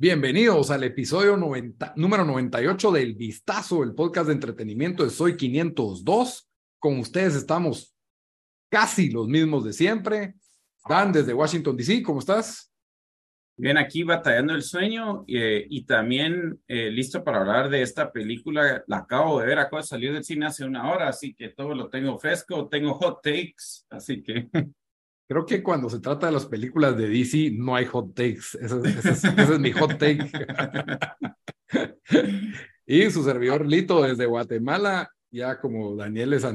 Bienvenidos al episodio 90, número 98 del Vistazo, el podcast de entretenimiento de Soy 502. Con ustedes estamos casi los mismos de siempre. Dan desde Washington, D.C., ¿cómo estás? Bien, aquí batallando el sueño eh, y también eh, listo para hablar de esta película. La acabo de ver, acabo de salir del cine hace una hora, así que todo lo tengo fresco, tengo hot takes, así que... Creo que cuando se trata de las películas de DC no hay hot takes. Ese, ese es, mi hot take. y su servidor Lito desde Guatemala, ya como Daniel es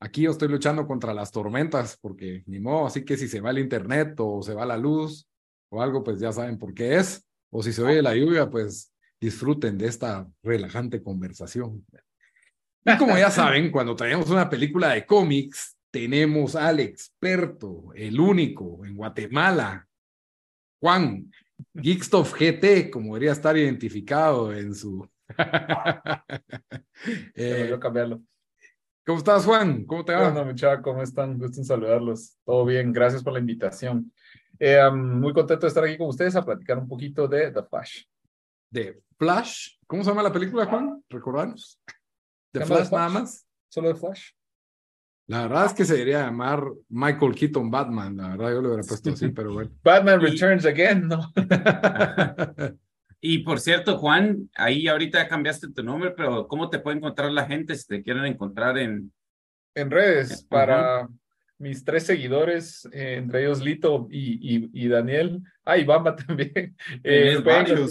aquí yo estoy luchando contra las tormentas porque ni modo, así que si se va el internet o se va la luz o algo, pues ya saben por qué es. O si se oye la lluvia, pues disfruten de esta relajante conversación. Y como ya saben, cuando traemos una película de cómics, tenemos al experto, el único en Guatemala, Juan, Geekstuff GT, como debería estar identificado en su... eh, cambiarlo. ¿Cómo estás, Juan? ¿Cómo te va? Bueno, muchachos, ¿cómo están? Gusto en saludarlos. Todo bien, gracias por la invitación. Eh, um, muy contento de estar aquí con ustedes a platicar un poquito de The Flash. ¿De Flash? ¿Cómo se llama la película, Juan? ¿Recordarnos? ¿De Flash, Flash nada más? ¿Solo de Flash? La verdad es que se debería llamar Michael Keaton Batman, la verdad yo le hubiera puesto así, pero bueno. Batman Returns Again, ¿no? y por cierto, Juan, ahí ahorita cambiaste tu nombre, pero ¿cómo te puede encontrar la gente si te quieren encontrar en... En redes, para mis tres seguidores, eh, entre ellos Lito y, y, y Daniel. Ah, y Bamba también. Eh, me, pueden,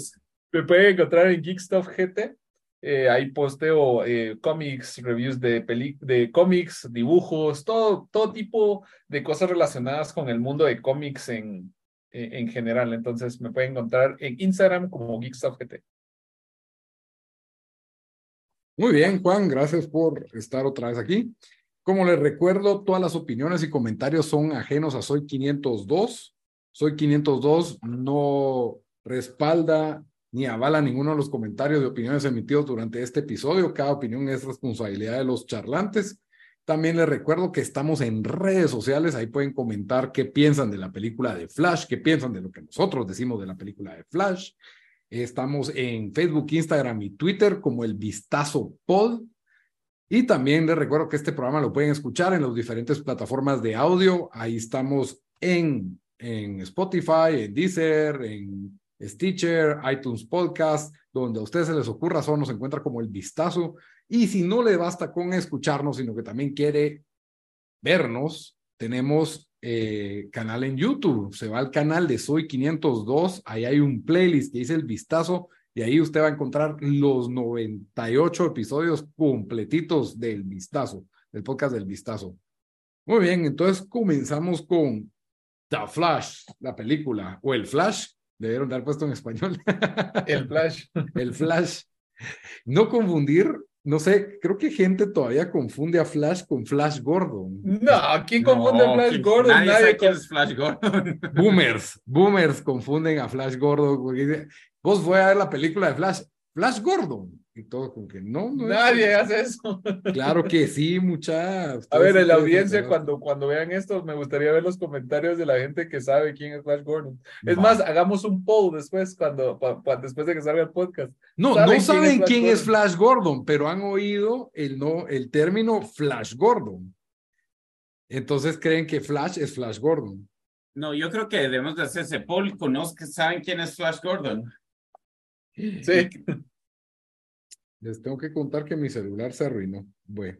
me pueden encontrar en Geekstuff GT. Eh, ahí posteo eh, cómics, reviews de, de cómics, dibujos, todo, todo tipo de cosas relacionadas con el mundo de cómics en, en general. Entonces me pueden encontrar en Instagram como GeekStuffGT. Muy bien, Juan, gracias por estar otra vez aquí. Como les recuerdo, todas las opiniones y comentarios son ajenos a Soy 502. Soy 502 no respalda ni avala ninguno de los comentarios de opiniones emitidos durante este episodio. Cada opinión es responsabilidad de los charlantes. También les recuerdo que estamos en redes sociales, ahí pueden comentar qué piensan de la película de Flash, qué piensan de lo que nosotros decimos de la película de Flash. Estamos en Facebook, Instagram y Twitter como el Vistazo Pod. Y también les recuerdo que este programa lo pueden escuchar en las diferentes plataformas de audio. Ahí estamos en, en Spotify, en Deezer, en Stitcher, iTunes Podcast, donde a ustedes se les ocurra, solo nos encuentra como el vistazo. Y si no le basta con escucharnos, sino que también quiere vernos, tenemos eh, canal en YouTube. Se va al canal de Soy 502, ahí hay un playlist que dice el vistazo y ahí usted va a encontrar los 98 episodios completitos del vistazo, del podcast del vistazo. Muy bien, entonces comenzamos con The Flash, la película, o el Flash, Debieron dar puesto en español. El Flash. El Flash. No confundir, no sé, creo que gente todavía confunde a Flash con Flash Gordon. No, ¿quién confunde a Flash Gordon? Nadie, sabe quién es Flash Gordon. Boomers, boomers confunden a Flash Gordon. Vos voy a ver la película de Flash. Flash Gordon. Y todo como que no, no nadie hace eso. Claro que sí mucha a ver en la audiencia cuando cuando vean esto me gustaría ver los comentarios de la gente que sabe quién es Flash Gordon. Es más hagamos un poll después cuando después de que salga el podcast. No no saben quién, es, Flash Gordon pero han oído el no el término Flash Gordon. Entonces creen que Flash es Flash Gordon no yo creo que debemos de hacer ese poll conozcan saben quién es Flash Gordon sí les tengo que contar que mi celular se arruinó. Bueno.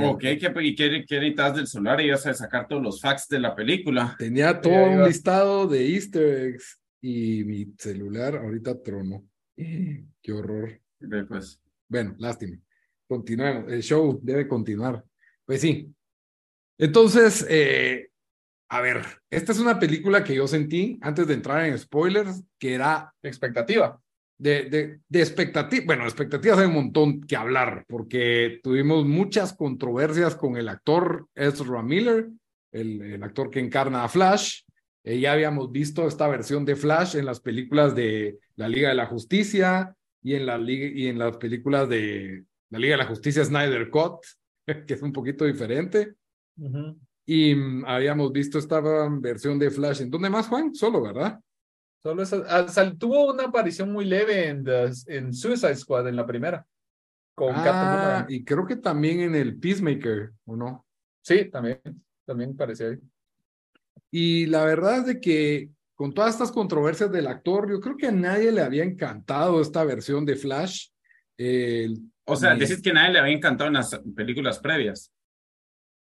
Ok, ¿qué, ¿y qué, necesitas del celular? Y vas a sacar todos los facts de la película. Tenía todo un listado de easter eggs y mi celular ahorita trono. Qué horror. Pues. Bueno, lástima. Continuemos. El show debe continuar. Pues sí. Entonces, eh, A ver, esta es una película que yo sentí antes de entrar en spoilers, que era expectativa. De, de, de expectativa, bueno, expectativas hay un montón que hablar, porque tuvimos muchas controversias con el actor Ezra Miller, el, el actor que encarna a Flash. Eh, ya habíamos visto esta versión de Flash en las películas de la Liga de la Justicia y en, la liga, y en las películas de la Liga de la Justicia Snyder Cut, que es un poquito diferente. Y mm, habíamos visto esta versión de Flash. ¿En dónde más, Juan? Solo, ¿verdad? Solo esa, ah, tuvo una aparición muy leve en, en Suicide Squad en la primera. Con ah, y creo que también en el Peacemaker, ¿o no? Sí, también, también parecía ahí. Y la verdad es de que con todas estas controversias del actor, yo creo que a nadie le había encantado esta versión de Flash. o sea, decís que a nadie le había encantado en las películas previas.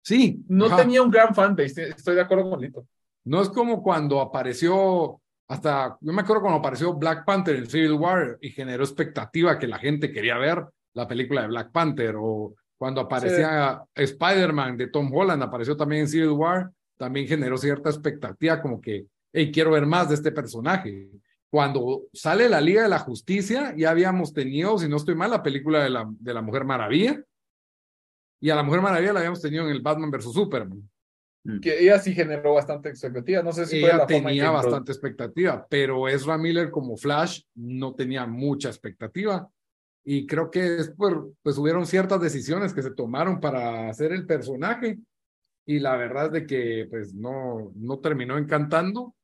Sí. No tenía un gran fanbase, estoy de acuerdo con Lito. No es como cuando apareció, hasta, yo me acuerdo cuando apareció Black Panther en Civil War y generó expectativa que la gente quería ver la película de Black Panther, o cuando aparecía Spider-Man de Tom Holland, apareció también en Civil War, también generó cierta expectativa como que, hey, quiero ver más de este personaje. Cuando sale la Liga de la Justicia, ya habíamos tenido, si no estoy mal, la película de la, de la Mujer Maravilla, y a la Mujer Maravilla la habíamos tenido en el Batman vs. Superman. Mm. Que ella sí generó bastante expectativa. No sé si ella tenía bastante expectativa, pero Ezra Miller como Flash no tenía mucha expectativa. Y creo que después, pues hubieron ciertas decisiones que se tomaron para hacer el personaje. Y la verdad es de que pues no, no terminó encantando,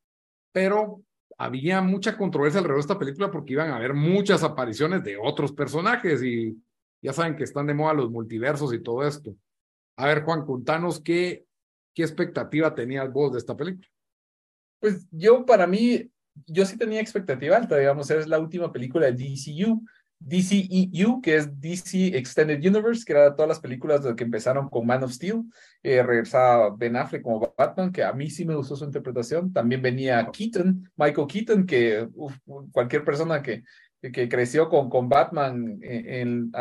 pero había mucha controversia alrededor de esta película porque iban a haber muchas apariciones de otros personajes y ya saben que están de moda los multiversos y todo esto. A ver, Juan, contanos qué, qué expectativa tenías vos de esta película. Pues yo, para mí, yo sí tenía expectativa alta, digamos, es la última película de DCU, DCEU, que es DC Extended Universe, que era todas las películas que empezaron con Man of Steel. Eh, regresaba Ben Affleck como Batman, que a mí sí me gustó su interpretación. También venía Keaton, Michael Keaton, que cualquier persona que, que creció con, con Batman en,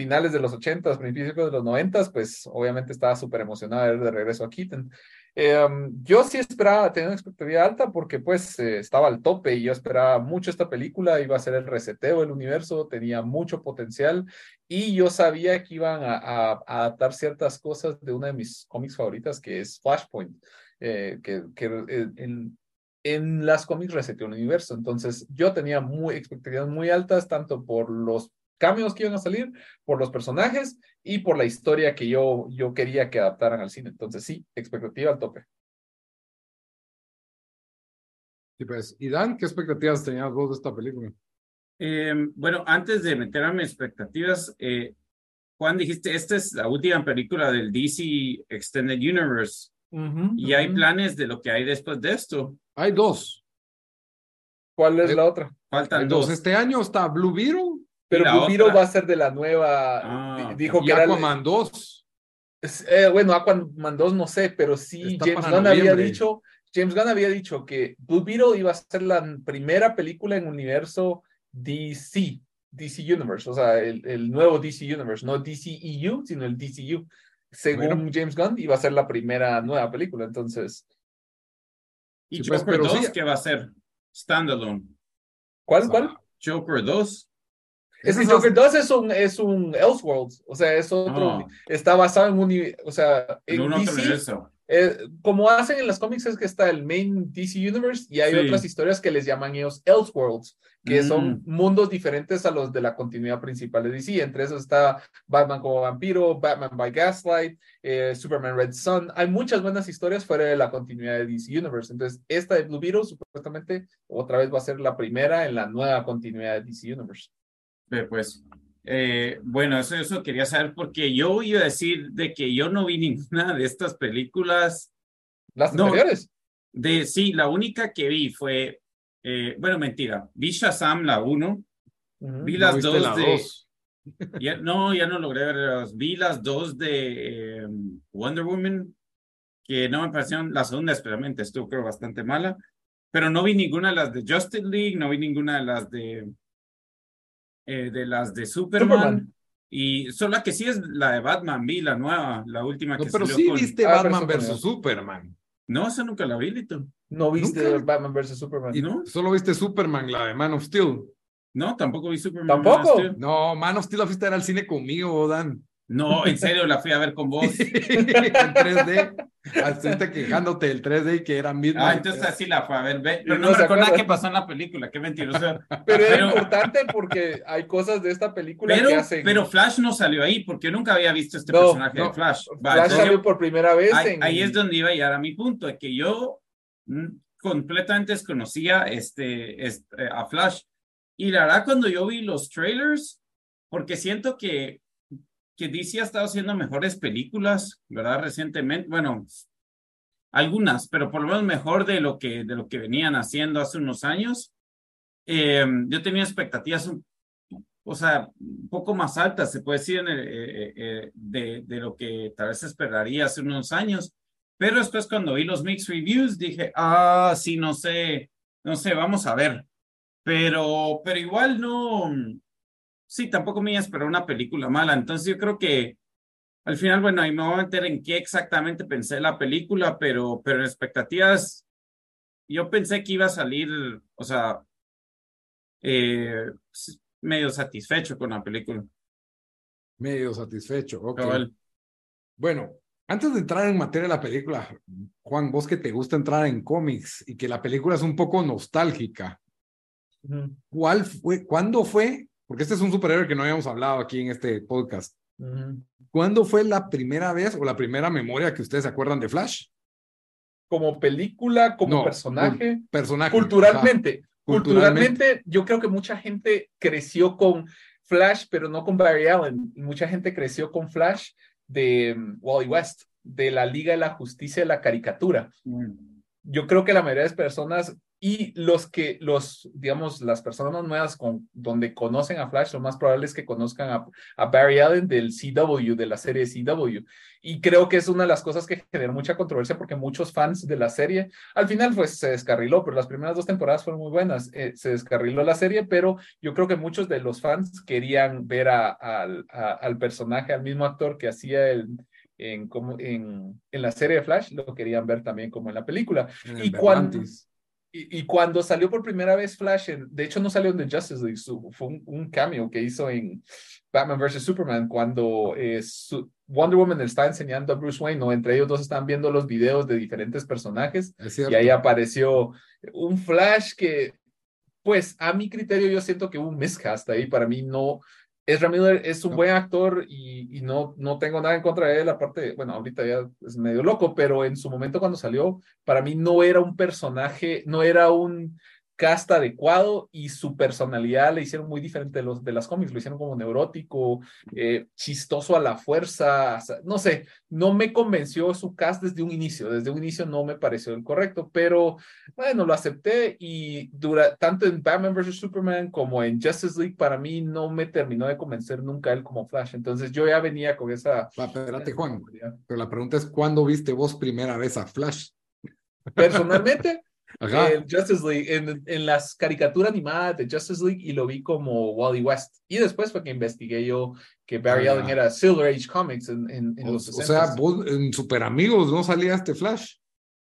finales de los 80, principios de los 90, pues obviamente estaba súper emocionada de regreso a Keaton. Em, yo sí esperaba tener una expectativa alta porque pues eh, estaba al tope y yo esperaba mucho esta película, iba a ser el reseteo del universo, tenía mucho potencial y yo sabía que iban a, adaptar ciertas cosas de una de mis cómics favoritas que es Flashpoint, eh, que, que eh, en, en las cómics reseteó el universo. Entonces yo tenía muy, expectativas muy altas tanto por los cambios que iban a salir, por los personajes y por la historia que yo, yo quería que adaptaran al cine. Entonces, sí, expectativa al tope. Y pues, ¿y Dan, qué expectativas tenías vos de esta película? Em, bueno, antes de meter a mis expectativas, eh, Juan, dijiste, esta es la última película del DC Extended Universe. y hay planes de lo que hay después de esto. Hay dos. ¿Cuál es la otra? Faltan dos. Este año está Blue Beetle pero Blue va a ser de la nueva. Ah, dijo que Aquaman 2. Eh, bueno, Aquaman 2 no sé, pero sí, James Gunn había dicho. James Gunn había dicho que Blue Beetle iba a ser la primera película en universo DC, DC Universe, o sea, el, el nuevo DC Universe, no DCEU, sino el DCU. Según James Gunn, iba a ser la primera nueva película, entonces. ¿Y pues, Joker 2 qué va a ser? Standalone. ¿Cuál, cuál? Joker 2. Es que Joker 2 es un, es un Elseworlds, o sea, es otro, está basado en un, o sea, en, un DC, eh, como hacen en las cómics es que está el main DC Universe y hay otras historias que les llaman ellos Elseworlds, que son mm. mundos diferentes a los de la continuidad principal de DC. Entre esos está Batman como vampiro, Batman by Gaslight, eh, Superman Red Sun. Hay muchas buenas historias fuera de la continuidad de DC Universe. Entonces, esta de Blue Beetle supuestamente otra vez va a ser la primera en la nueva continuidad de DC Universe. Pues, eh, bueno, eso, eso quería saber porque yo iba a decir de que yo no vi ninguna de estas películas. ¿Las anteriores? De, sí, la única que vi fue, eh, bueno, mentira, vi Shazam la 1, vi las dos de... no, ya no logré verlas. Vi las dos de em, Wonder Woman, que no me parecieron, la segunda especialmente estuvo creo bastante mala, pero no vi ninguna de las de Justice League, no vi ninguna de las de eh, de las de Superman. Y solo la que sí es la de Batman, vi la nueva, la última que no, pero sí viste Batman versus Superman. No, esa nunca la vi, Lito. ¿No viste Batman vs. Superman? ¿Y no? Solo viste Superman, la de Man of Steel. No, tampoco vi Superman. ¿Tampoco? No, Man of Steel la fuiste a al cine conmigo, Dan. No, en serio, la fui a ver con vos. en 3D. Estuviste quejándote del 3D y que era mismo. Ah, entonces así la fue a ver. Pero no, me recuerdo qué pasó en la película. Qué mentiroso. Pero es importante porque hay cosas de esta película pero, que hacen. Pero Flash no salió ahí porque yo nunca había visto este personaje de Flash. Flash salió por primera vez. Ahí, en... ahí es donde iba a llegar a mi punto, de que yo mm, completamente desconocía este, este, a Flash. Y la verdad, cuando yo vi los trailers, porque siento que que DC ha estado haciendo mejores películas, ¿verdad? Recientemente, bueno, algunas, pero por lo menos mejor de lo que, de lo que venían haciendo hace unos años. Eh, yo tenía expectativas, o sea, un poco más altas, se puede decir, en el, eh, eh, de, de lo que tal vez esperaría hace unos años. Pero después cuando vi los mixed reviews dije, ah, sí, no sé, no sé, vamos a ver. Pero, pero igual no, sí, tampoco me iba a esperar una película mala. Entonces yo creo que al final, bueno, ahí me voy a meter en qué exactamente pensé la película, pero, pero en expectativas, yo pensé que iba a salir, o sea, eh, medio satisfecho con la película. Medio satisfecho, ok. Bueno, antes de entrar en materia de la película, Juan, vos que te gusta entrar en cómics y que la película es un poco nostálgica, ¿cuál fue, cuándo fue porque este es un superhéroe que no habíamos hablado aquí en este podcast. ¿Cuándo fue la primera vez o la primera memoria que ustedes se acuerdan de Flash? Como película, como personaje. Personaje. Culturalmente, culturalmente. yo creo que mucha gente creció con Flash, pero no con Barry Allen. Mucha gente creció con Flash de um, Wally West, de la Liga de la Justicia de la Caricatura. Mm. Yo creo que la mayoría de las personas y los que, los, digamos, las personas más nuevas con, donde conocen a Flash, lo más probable es que conozcan a, Barry Allen del CW, de la serie CW. Y creo que es una de las cosas que genera mucha controversia porque muchos fans de la serie, al final pues se descarriló, pero las primeras dos temporadas fueron muy buenas. Eh, se descarriló la serie, pero yo creo que muchos de los fans querían ver a, al personaje, al mismo actor que hacía el, en, como, en, en, la serie de Flash, lo querían ver también como en la película. y cuando, y, cuando salió por primera vez Flash, de hecho no salió en The Justice League, fue un, cameo que hizo en Batman vs. Superman cuando eh, Wonder Woman le está enseñando a Bruce Wayne, ¿no? entre ellos dos están viendo los videos de diferentes personajes y ahí apareció un Flash que, pues a mi criterio yo siento que hubo un miscast ahí, para mí no, es Miller es un buen actor y, no, no tengo nada en contra de él, aparte, bueno, ahorita ya es medio loco, pero en su momento cuando salió, para mí no era un personaje, no era un cast adecuado y su personalidad le hicieron muy diferente de, los, de las cómics, lo hicieron como neurótico, eh, chistoso a la fuerza, no sé, no me convenció su cast desde un inicio, desde un inicio no me pareció el correcto, pero bueno, lo acepté y dura, tanto en Batman vs. Superman como en Justice League para mí no me terminó de convencer nunca él como Flash, entonces yo ya venía con esa... espérate Juan, pero la pregunta es, ¿cuándo viste vos primera vez a Flash? Personalmente, en Justice League, en, en, las caricaturas animadas de Justice League y lo vi como Wally West. Y después fue que investigué yo que Barry Allen era Silver Age Comics en, en, en o, los O sea, vos en Super Amigos no salía este Flash.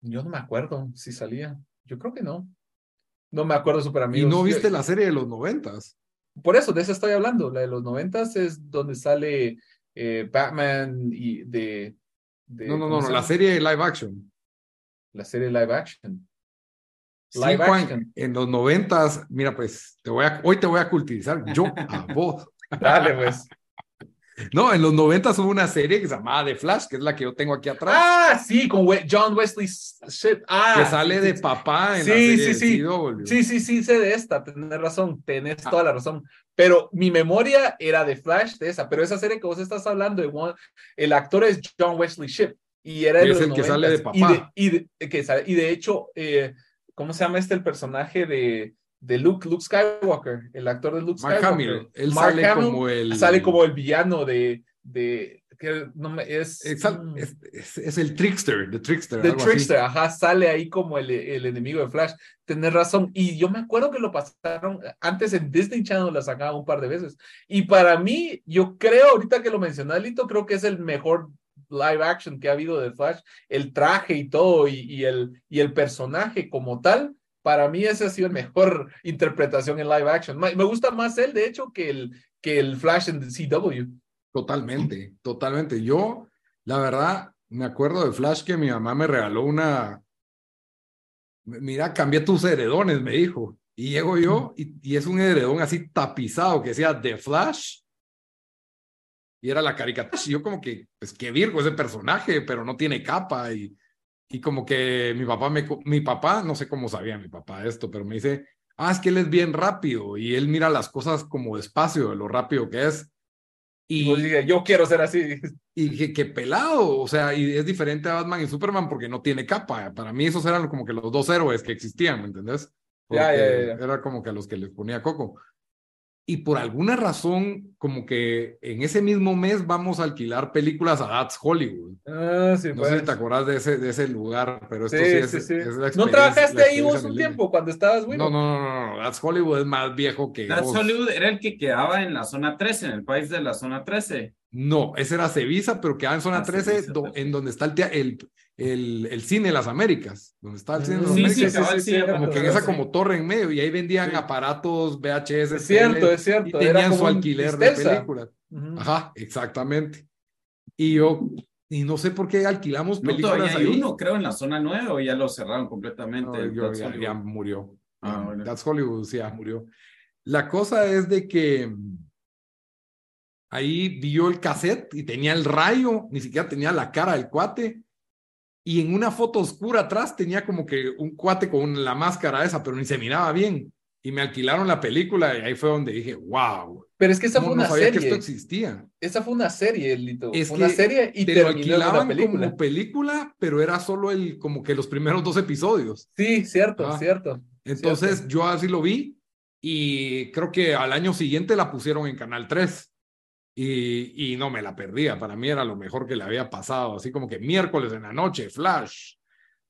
Yo no me acuerdo si salía. Yo creo que no. No me acuerdo Super Amigos. ¿Y no viste la serie de los noventas? Por eso, de eso estoy hablando. La de los noventas es donde sale eh, Batman y de, de No, no, no, no la serie live action. La serie live action. Live Juan, en los noventas, mira, pues te voy a, hoy te voy a cultivizar yo a vos. Dale, pues. No, en los noventas hubo una serie que se llamaba The Flash, que es la que yo tengo aquí atrás. Ah, sí, con John Wesley Ah, que sale de papá en sí, la serie sí, sí. Sí, sí, sí, sé de esta, tenés razón, tenés ah. toda la razón. Pero mi memoria era de Flash de esa, pero esa serie que vos estás hablando, el actor es John Wesley Ship y era es el que sale de papá. Y de, que y de hecho, eh, ¿cómo se llama este el personaje de, de Luke, Luke Skywalker, el actor de Luke Mark Skywalker? Él sale como el sale como el villano de, de que no es, es, es, el trickster, the trickster. The trickster, ajá, sale ahí como el, el, enemigo de Flash. Tienes razón. Y yo me acuerdo que lo pasaron antes en Disney Channel, la sacaba un par de veces. Y para mí, yo creo, ahorita que lo mencioné, Lito, creo que es el mejor live action que ha habido de Flash, el traje y todo, y, el, y el personaje como tal, para mí esa ha sido la mejor interpretación en live action. Me gusta más él, de hecho, que el, que el Flash en CW. Totalmente, totalmente. Yo, la verdad, me acuerdo de Flash que mi mamá me regaló una. Mira, cambié tus heredones, me dijo. Y llego yo y, y, es un heredón así tapizado que decía The Flash. Y era la caricatura. Y yo como que, pues qué virgo ese personaje, pero no tiene capa. Y, y como que mi papá, me, mi papá, no sé cómo sabía mi papá esto, pero me dice, ah, es que él es bien rápido y él mira las cosas como despacio, de lo rápido que es. Y yo quiero ser así. Y que, que, pelado, o sea, y es diferente a Batman y Superman porque no tiene capa. Para mí esos eran como que los dos héroes que existían, ¿me entendés? Ya, ya, ya. Era como que a los que les ponía coco. Y por alguna razón, como que en ese mismo mes vamos a alquilar películas a That's Hollywood. Ah, sí, no pues. sé si te acordás de ese, de ese lugar, pero esto Sí, sí, es, sí, sí. es la ¿No trabajaste la ahí vos un tiempo cuando estabas, güey? No, no, no, no, no, That's Hollywood es más viejo que That's vos. Hollywood era el que quedaba en la zona 13, en el país de la zona 13. No, ese era Cevisa, pero quedaba en zona Ah, 13, Cevisa, do- perfecto. en donde está el, el, el cine de las Américas, donde está el cine de las Mm, Sí, Américas. sí, cabal, sí, como que en esa como torre en medio y ahí vendían Sí. aparatos VHS Es cierto, tele, es cierto. y tenían su alquiler de películas ajá exactamente y yo y no sé por qué alquilamos No, películas todavía hay ahí uno, creo, en la zona 9 o ya lo cerraron completamente. No, yo- ya, murió Ah, Ya, bueno. That's Hollywood sí, ya murió la cosa es de que mm, ahí vio el cassette y tenía el rayo, ni siquiera tenía la cara del cuate. Y en una foto oscura atrás tenía como que un cuate con la máscara esa, pero ni se miraba bien. Y me alquilaron la película y ahí fue donde dije, wow, Pero es que esa no, fue no una sabía que serie. esto existía. Esa fue una serie, Lito. Es Fue una que serie y Te lo terminó una alquilaban película. como película, pero era solo el, como que los primeros dos episodios. Sí, cierto, Ah. cierto. Entonces Cierto. yo así lo vi y creo que al año siguiente la pusieron en Canal 3 y, y no me la perdía. Para mí era lo mejor que le había pasado, así como que miércoles en la noche, Flash.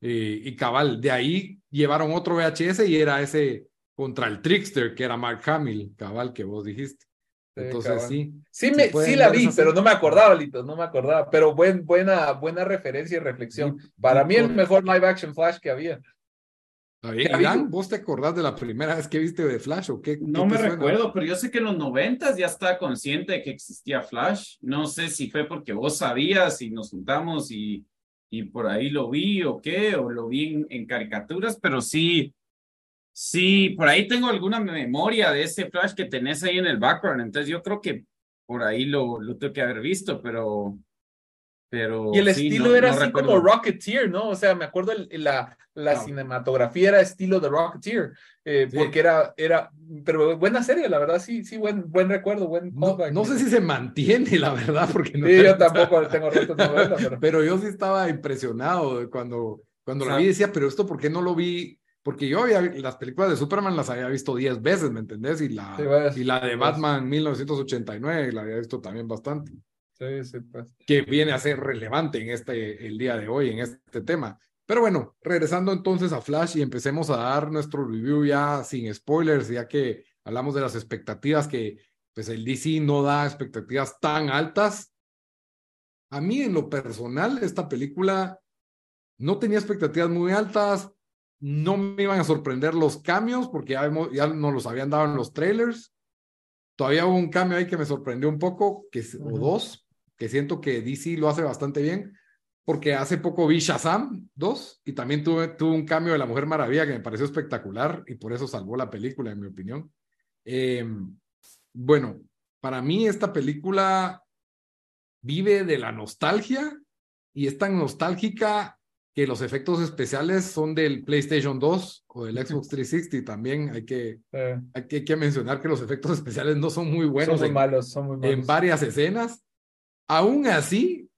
Y, y cabal, de ahí llevaron otro VHS y era ese contra el Trickster, que era Mark Hamill, cabal, que vos dijiste. Entonces sí. Sí, me, sí la vi, pero no me acordaba, Lito, no me acordaba. Pero buen, buena, buena referencia y reflexión. Para mí el mejor live action Flash que había. Está bien. Ya Irán, ¿vos te acordás de la primera vez que viste de Flash o qué? No qué me recuerdo, pero yo sé que en los noventas ya estaba consciente de que existía Flash. No sé si fue porque vos sabías y nos juntamos y, y por ahí lo vi o qué, o lo vi en, en caricaturas, pero sí, sí, por ahí tengo alguna memoria de ese Flash que tenés ahí en el background. Entonces yo creo que por ahí lo, lo tengo que haber visto, pero... pero Y el sí, estilo no- era no así recuerdo. como Rocketeer, ¿no? O sea, me acuerdo el- la, la Claro. cinematografía era estilo de Rocketeer, eh, Sí. porque era, era, pero buena serie, la verdad, sí, sí, buen, buen recuerdo, buen No, no sé si se mantiene, la verdad, porque no Sí, yo tampoco tengo no verla, pero... Pero yo sí estaba impresionado de cuando, cuando la vi. Decía, pero esto, ¿por qué no lo vi? Porque yo había, las películas de Superman las había visto 10 veces, ¿me entendés? Y la, Sí, varias- y la de varias. Batman 1989 la había visto también bastante. Sí, sí, pues. Que viene a ser relevante en este, el día de hoy, en este tema. Pero bueno, regresando entonces a Flash y empecemos a dar nuestro review ya sin spoilers, ya que hablamos de las expectativas que pues el DC no da expectativas tan altas. A mí en lo personal esta película no tenía expectativas muy altas, no me iban a sorprender los cambios porque ya, hemos- ya nos los habían dado en los trailers. Todavía hubo un cambio ahí que me sorprendió un poco, que, o dos, que siento que DC lo hace bastante bien, porque hace poco vi Shazam 2 y también tuve, tuve un cambio de la Mujer Maravilla que me pareció espectacular y por eso salvó la película, en mi opinión. Eh, bueno, para mí esta película vive de la nostalgia y es tan nostálgica que los efectos especiales son del PlayStation 2 o del Xbox 360 también hay que, Eh, hay que, hay que mencionar que los efectos especiales no son muy son buenos muy en, malos, son muy malos. en varias escenas. Aún así,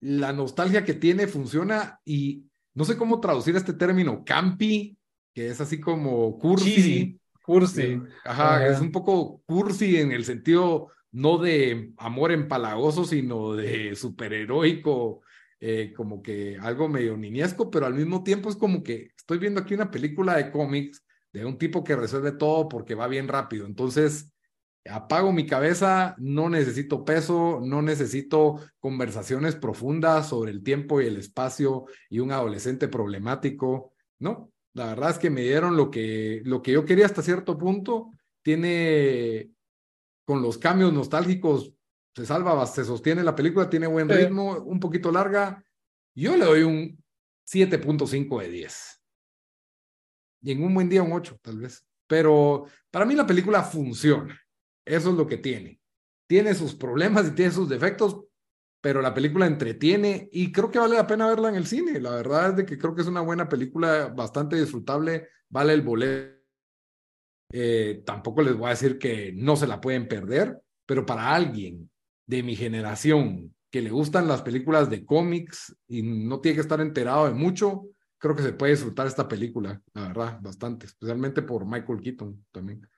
la nostalgia que tiene funciona y no sé cómo traducir este término campi, que es así como cursi. Cursi. Ajá, Ajá. es un poco cursi en el sentido no de amor empalagoso, sino de superheroico, eh, como que algo medio niñesco, pero al mismo tiempo es como que estoy viendo aquí una película de cómics de un tipo que resuelve todo porque va bien rápido. Entonces, apago mi cabeza, no necesito peso, no necesito conversaciones profundas sobre el tiempo y el espacio y un adolescente problemático. No, la verdad es que me dieron lo que, lo que yo quería hasta cierto punto. Tiene, con los cambios nostálgicos, se salva, se sostiene la película, tiene buen ritmo, un poquito larga. Yo le doy un 7.5 de 10. Y en un buen día un 8, tal vez. Pero para mí la película funciona. Eso es lo que tiene. Tiene sus problemas y tiene sus defectos, pero la película entretiene y creo que vale la pena verla en el cine. La verdad es de que creo que es una buena película, bastante disfrutable, vale el boleto. Eh, tampoco les voy a decir que no se la pueden perder, pero para alguien de mi generación que le gustan las películas de cómics y no tiene que estar enterado de mucho, creo que se puede disfrutar esta película, la verdad, bastante, especialmente por Michael Keaton también.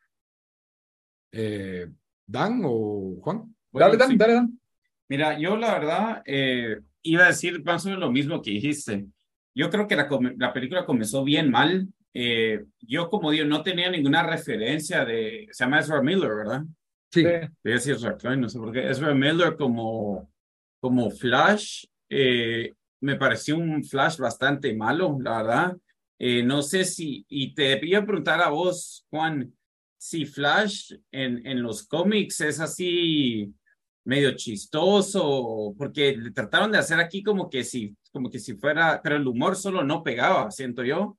Eh, ¿Dan o Juan? dale, Dan, dale, Dan. Mira, yo la verdad eh, iba a decir más o menos lo mismo que dijiste. Yo creo que la, la película comenzó bien mal. Eh, yo, como digo, no tenía ninguna referencia de. Se llama Ezra Miller, ¿verdad? Sí. Voy a decir no sé por qué. Ezra Miller como, como Flash. me pareció un Flash bastante malo, la verdad. no sé si. Y te voy a preguntar a vos, Juan si Flash en, en los cómics es así medio chistoso, porque le trataron de hacer aquí como que si, como que si fuera, pero el humor solo no pegaba, siento yo.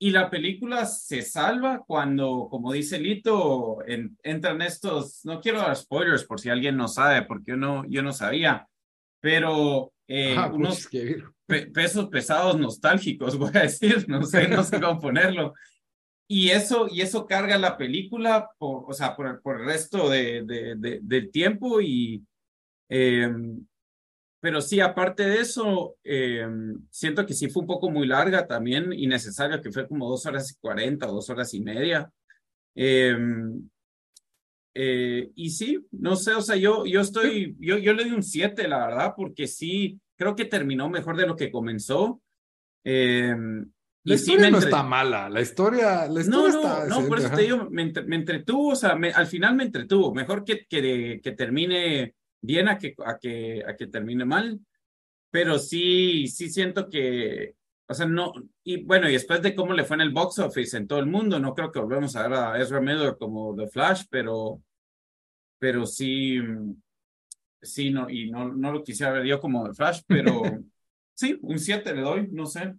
Y la película se salva cuando, como dice Lito, entran estos, no quiero dar spoilers por si alguien no sabe, porque yo no, yo no sabía, pero eh, ah, unos pesos pesados nostálgicos, voy a decir, no sé, no sé cómo ponerlo. Y eso, y eso carga la película, por, o sea, por, por el resto de, de, del tiempo. Y, em, pero sí, aparte de eso, em, siento que sí fue un poco muy larga también, innecesaria, que fue como dos horas y cuarenta o dos horas y media. Em, eh, y sí, no sé, o sea, yo, yo estoy, yo, yo le di un siete, la verdad, porque sí, creo que terminó mejor de lo que comenzó. Eh, la historia no está mala, la historia, la historia no, está. No, por eso te digo, me, entretuvo, o sea, al final me entretuvo. Mejor que, que, que termine bien a que, a, que, a que termine mal. Pero sí, sí siento que, o sea, no, y bueno, y después de cómo le fue en el box office en todo el mundo, no creo que volvemos a ver a Ezra Miller como The Flash, pero, pero sí, sí, no, y no, no lo quisiera ver yo como The Flash, pero sí, un 7 le doy, no sé.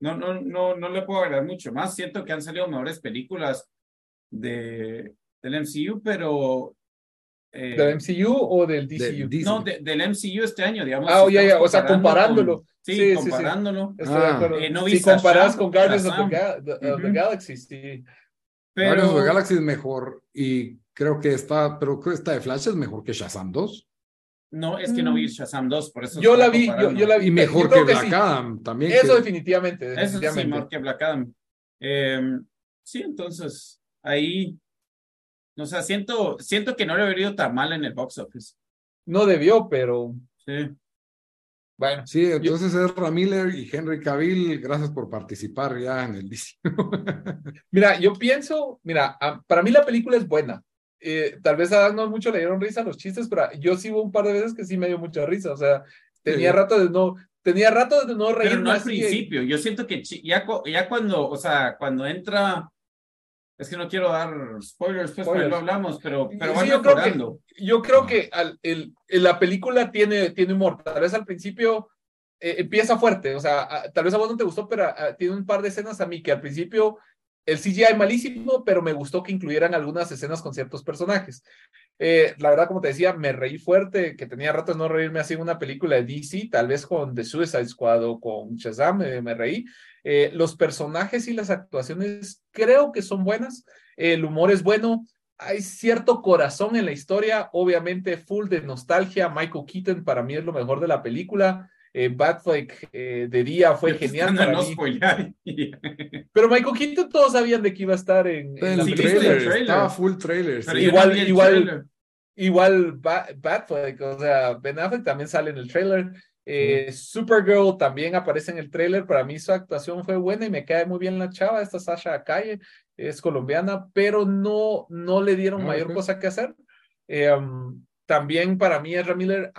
No, no, no, no le puedo agregar mucho más. Siento que han salido mejores películas de, del MCU, pero. Eh, ¿Del MCU o del DCU? no, del MCU este año, digamos. Ah, ya, ya, o sea, comparándolo. sí, comparándolo. Sí, ah. eh, no si comparas con Guardians of the, Galaxy, sí. Pero... Guardians of the Galaxy es mejor y creo que está, pero creo que esta de Flash es mejor que Shazam 2. No, es que no vi mm. Shazam 2, por eso. Yo la vi, yo, la vi. Y mejor que Black Adam, también. Eso definitivamente, Eso sí, mejor que Black Adam. Sí, entonces, ahí. O sea, siento, siento que no le habría ido tan mal en el box office. No debió, pero. Sí. Bueno. Sí, entonces es Ramiller y Henry Cavill, gracias por participar ya en el disco. mira, yo pienso, mira, para mí la película es buena. Eh, tal vez a no mucho le dieron risa los chistes, pero yo sí hubo un par de veces que sí me dio mucha risa. O sea, tenía rato de no, tenía rato de no reír. Pero no al principio. Yo siento que ya, ya cuando, o sea, cuando entra. Es que no quiero dar spoilers, pues lo hablamos, pero, pero yo creo que, yo creo que al, el, la película tiene, tiene humor. Tal vez al principio eh, empieza fuerte, o sea, tal vez a vos no te gustó, pero tiene un par de escenas a mí que al principio el CGI malísimo, pero me gustó que incluyeran algunas escenas con ciertos personajes. Eh, la verdad, como te decía, me reí fuerte, que tenía ratos no reírme así en una película de DC, tal vez con The Suicide Squad o con Shazam, me reí. Eh, los personajes y las actuaciones creo que son buenas, el humor es bueno, hay cierto corazón en la historia, obviamente full de nostalgia, Michael Keaton para mí es lo mejor de la película, eh, Batfleck eh, de día fue genial para mí. Pero Michael Keaton todos sabían de que iba a estar en, el trailer, estaba full trailer. Igual, igual, igual Batfleck, o sea, Ben Affleck también sale en el trailer. Eh, Supergirl también aparece en el trailer. Para mí su actuación fue buena y me cae muy bien la chava, esta Sasha Calle. es colombiana, pero no, no le dieron ah, mayor cosa que hacer. Eh, um, también para mí Ezra Miller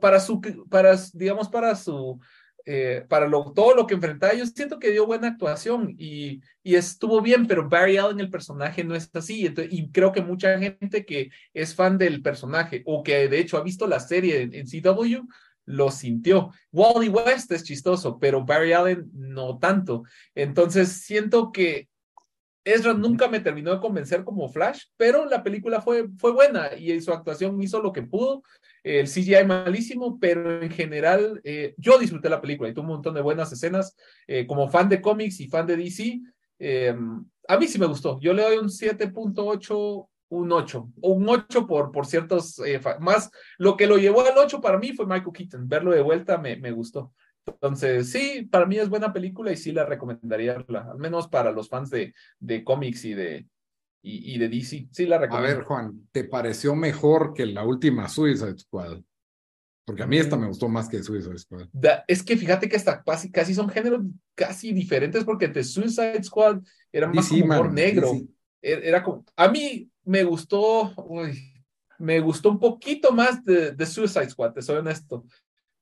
para su, para, digamos, para su, eh, para lo, todo lo que enfrentaba, yo siento que dio buena actuación y, y estuvo bien, pero Barry Allen, el personaje, no es así. y creo que mucha gente que es fan del personaje o que de hecho ha visto la serie en, en CW, lo sintió. Wally West es chistoso, pero Barry Allen no tanto. Entonces siento que Ezra nunca me terminó de convencer como Flash, pero la película fue, fue buena y su actuación hizo lo que pudo. El CGI malísimo, pero en general eh, yo disfruté la película y tuvo un montón de buenas escenas. Eh, como fan de cómics y fan de DC, eh, a mí sí me gustó. Yo le doy un 7.8, un 8, o un 8 por, por ciertos más. Lo que lo llevó al 8 para mí fue Michael Keaton. Verlo de vuelta me, me gustó. Entonces, sí, para mí es buena película y sí la recomendaría, al menos para los fans de, de cómics y de, y, de DC. Sí la recomiendo. A ver, Juan, ¿te pareció mejor que la última Suicide Squad? Porque a mí esta me gustó más que Suicide Squad. es que fíjate que hasta casi, casi son géneros casi diferentes porque The Suicide Squad era más como negro. E, era, como, a mí me gustó, me gustó un poquito más de, de Suicide Squad, te soy honesto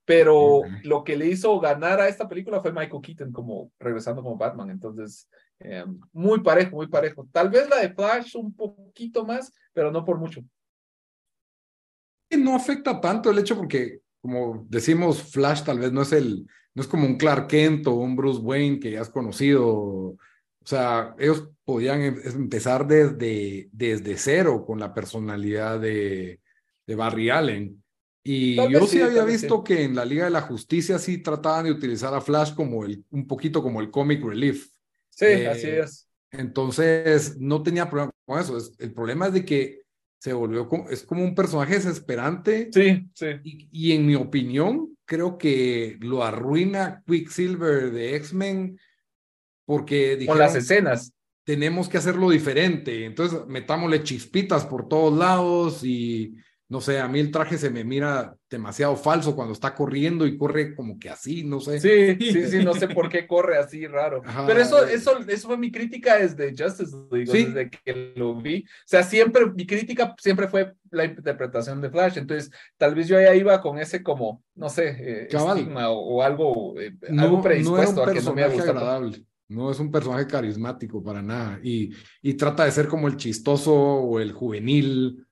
pero lo que le hizo ganar a esta película fue Michael Keaton como regresando como Batman, entonces eh, muy parejo, muy parejo. Tal vez la de Flash un poquito más, pero no por mucho. No afecta tanto el hecho porque, como decimos, Flash tal vez no es el, no es como un Clark Kent o un Bruce Wayne que ya has conocido. O sea, ellos podían em, empezar desde, desde cero con la personalidad de, de Barry Allen. Y yo sí, había visto que en la Liga de la Justicia sí trataban de utilizar a Flash como el, un poquito como el comic relief. Sí, eh, así es. Entonces, no tenía problema con eso. el problema es de que se volvió como, es como un personaje desesperante. Sí, sí. Y, y en mi opinión, creo que lo arruina Quicksilver de X-Men porque dijeron, con las escenas tenemos que hacerlo diferente. Entonces, metámosle chispitas por todos lados y no sé, a mí el traje se me mira demasiado falso cuando está corriendo y corre como que así, no sé. Sí, sí, sí, no sé por qué corre así raro. Pero eso, eso, eso fue mi crítica desde Justice League, desde que lo vi. O sea, siempre, mi crítica siempre fue la interpretación de Flash. Entonces, tal vez yo ya iba con ese como, no sé, eh, estigma o, algo, eh, algo predispuesto a que no me agradable. No es un personaje carismático para nada. Y, y trata de ser como el chistoso o el juvenil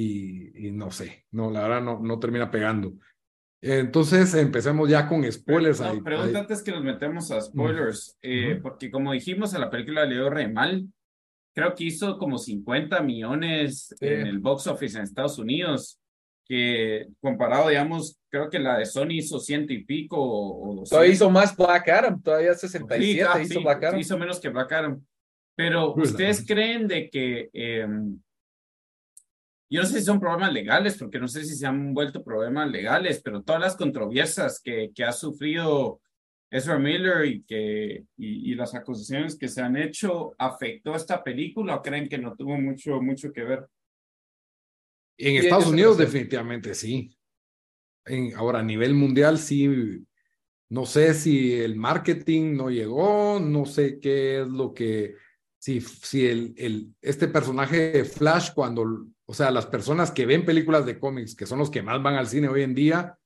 y, no sé, no, la verdad no, no termina pegando. Entonces empecemos ya con spoilers. No, pregunta antes que nos metemos a spoilers, eh, porque como dijimos en la película de Leo re mal, creo que hizo como 50 millones en el box office en Estados Unidos, que comparado, digamos, creo que la de Sony hizo ciento y pico o, Todavía hizo más Black Adam, todavía 67 ah, hizo Black Adam. Hizo menos que Black Adam. Pero, ¿ustedes creen de que em, yo no sé si son problemas legales, porque no sé si se han vuelto problemas legales, pero todas las controversias que, que ha sufrido Ezra Miller y, que, y, las acusaciones que se han hecho, ¿afectó esta película o creen que no tuvo mucho, mucho que ver? En Estados Unidos definitivamente sí. En, ahora, a nivel mundial sí, no sé si el marketing no llegó, no sé qué es lo que, si, si el, el, este personaje de Flash cuando o sea, las personas que ven películas de cómics, que son los que más van al cine hoy en día,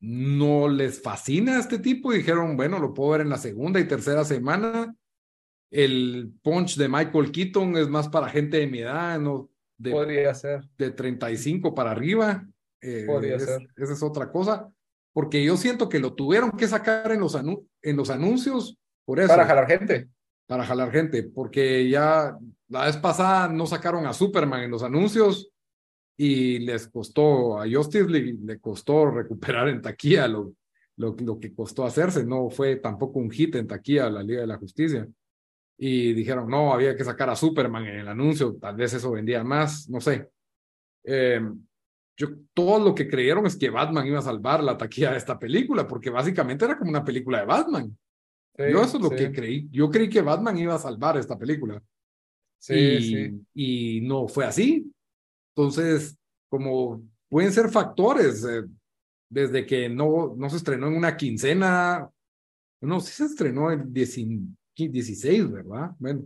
no les fascina este tipo y dijeron, bueno, lo puedo ver en la segunda y tercera semana. El punch de Michael Keaton es más para gente de mi edad, ¿no? De, Podría ser. De 35 para arriba. Eh, Podría ser. Esa es otra cosa. Porque yo siento que lo tuvieron que sacar en los, en los anuncios por eso. Para jalar gente. Para jalar gente, porque ya la vez pasada no sacaron a Superman en los anuncios y les costó, a Justice League le costó recuperar en taquilla lo, lo, lo, que costó hacerse. No fue tampoco un hit en taquilla la Liga de la Justicia. Y dijeron, no, había que sacar a Superman en el anuncio, tal vez eso vendía más, no sé. Eh, yo, todo lo que creyeron es que Batman iba a salvar la taquilla de esta película, porque básicamente era como una película de Batman. Yo eso es lo que creí. Yo creí que Batman iba a salvar esta película. Sí, y, sí. y no fue así. Entonces, como pueden ser factores, eh, desde que no, no se estrenó en una quincena, no, sí se estrenó el 16, ¿verdad? Bueno,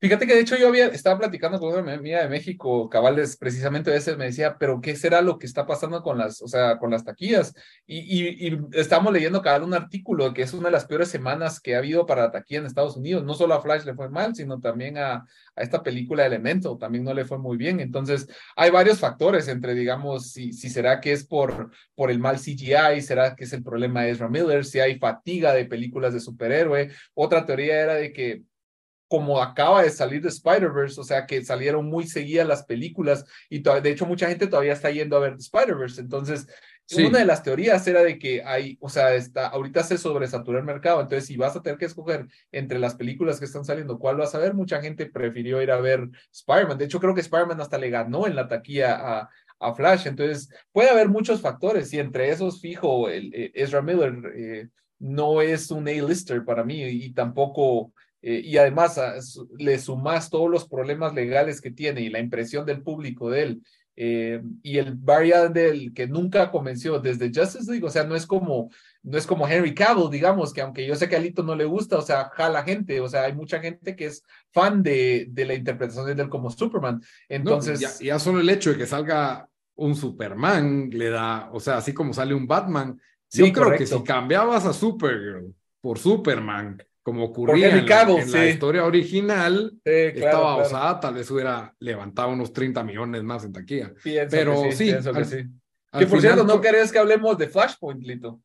Fíjate que de hecho yo había, estaba platicando con una amiga de México, cabales, precisamente a veces me decía, pero ¿qué será lo que está pasando con las, o sea, con las taquillas? Y, y, estamos leyendo cabal un artículo que es una de las peores semanas que ha habido para la taquilla en Estados Unidos. No solo a Flash le fue mal, sino también a, a esta película Elemento, también no le fue muy bien. Entonces, hay varios factores entre, digamos, si, si será que es por, por el mal CGI, será que es el problema de Ezra Miller, si hay fatiga de películas de superhéroe. Otra teoría era de que como acaba de salir de Spider-Verse, o sea que salieron muy seguidas las películas y de hecho mucha gente todavía está yendo a ver Spider-Verse. Entonces, una de las teorías era de que hay, o sea, está, ahorita se sobresaturó el mercado, entonces si vas a tener que escoger entre las películas que están saliendo, ¿cuál vas a ver? Mucha gente prefirió ir a ver Spider-Man. De hecho, creo que Spider-Man hasta le ganó en la taquilla a, a Flash. Entonces, puede haber muchos factores y entre esos, fijo, el, eh, Ezra Miller eh, no es un A-lister para mí y tampoco eh, y además le sumas todos los problemas legales que tiene y la impresión del público de él eh, y el Barry del que nunca convenció desde Justice League, o sea, no es como no es como Henry Cavill, digamos, que aunque yo sé que a Lito no le gusta, o sea, jala gente, o sea, hay mucha gente que es fan de, de la interpretación de él como Superman. Entonces, ya, ya, solo el hecho de que salga un Superman le da, o sea, así como sale un Batman, yo creo que si cambiabas a Supergirl por Superman, como ocurría en, la, historia original, estaba osada, tal vez hubiera levantado unos 30 millones más en taquilla. Pero sí, que, por cierto, ¿no querés que hablemos de Flashpoint, Lito?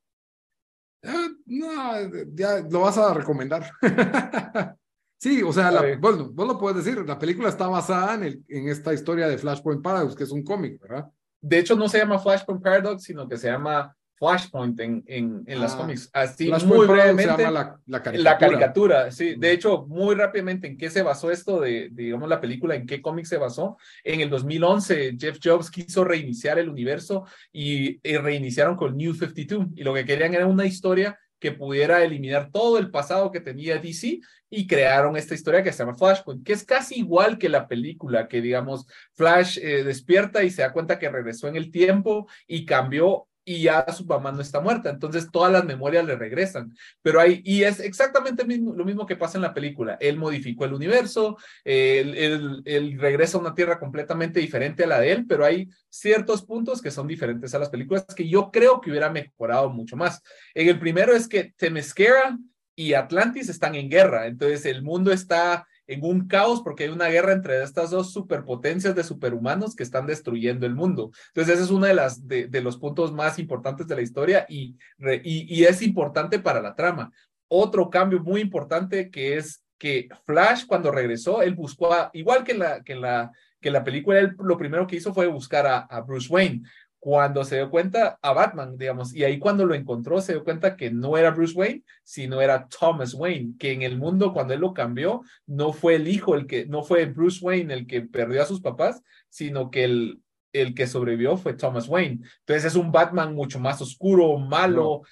Ah, no, ya lo vas a recomendar. sí, o sea, bueno, vos lo puedes decir, la película está basada en, el, en esta historia de Flashpoint Paradox, que es un cómic, ¿verdad? De hecho, no se llama Flashpoint Paradox, sino que se llama Flashpoint en, en, en las ah, cómics. Así muy brevemente. la, la, caricatura. La caricatura, sí. De hecho, muy rápidamente, ¿en qué se basó esto de, digamos, la película? ¿En qué cómic se basó? En el 2011, Jeff Jobs quiso reiniciar el universo y, y reiniciaron con New 52. Y lo que querían era una historia que pudiera eliminar todo el pasado que tenía DC y crearon esta historia que se llama Flashpoint, que es casi igual que la película, que digamos, Flash eh, despierta y se da cuenta que regresó en el tiempo y cambió y ya su mamá no está muerta, entonces todas las memorias le regresan. Pero hay, y es exactamente lo mismo que pasa en la película. Él modificó el universo, él, él, regresa a una tierra completamente diferente a la de él, pero hay ciertos puntos que son diferentes a las películas que yo creo que hubiera mejorado mucho más. En el primero es que Temesquera y Atlantis están en guerra, entonces el mundo está en un caos porque hay una guerra entre estas dos superpotencias de superhumanos que están destruyendo el mundo. Entonces, ese es uno de, las, de, los puntos más importantes de la historia y, y, es importante para la trama. Otro cambio muy importante que es que Flash cuando regresó, él buscó, igual que la, que la, que la película, él lo primero que hizo fue buscar a Bruce Wayne cuando se dio cuenta a Batman, digamos, y ahí cuando lo encontró se dio cuenta que no era Bruce Wayne, sino era Thomas Wayne, que en el mundo cuando él lo cambió, no fue el hijo el que, no fue Bruce Wayne el que perdió a sus papás, sino que el, el que sobrevivió fue Thomas Wayne. Entonces es un Batman mucho más oscuro, malo.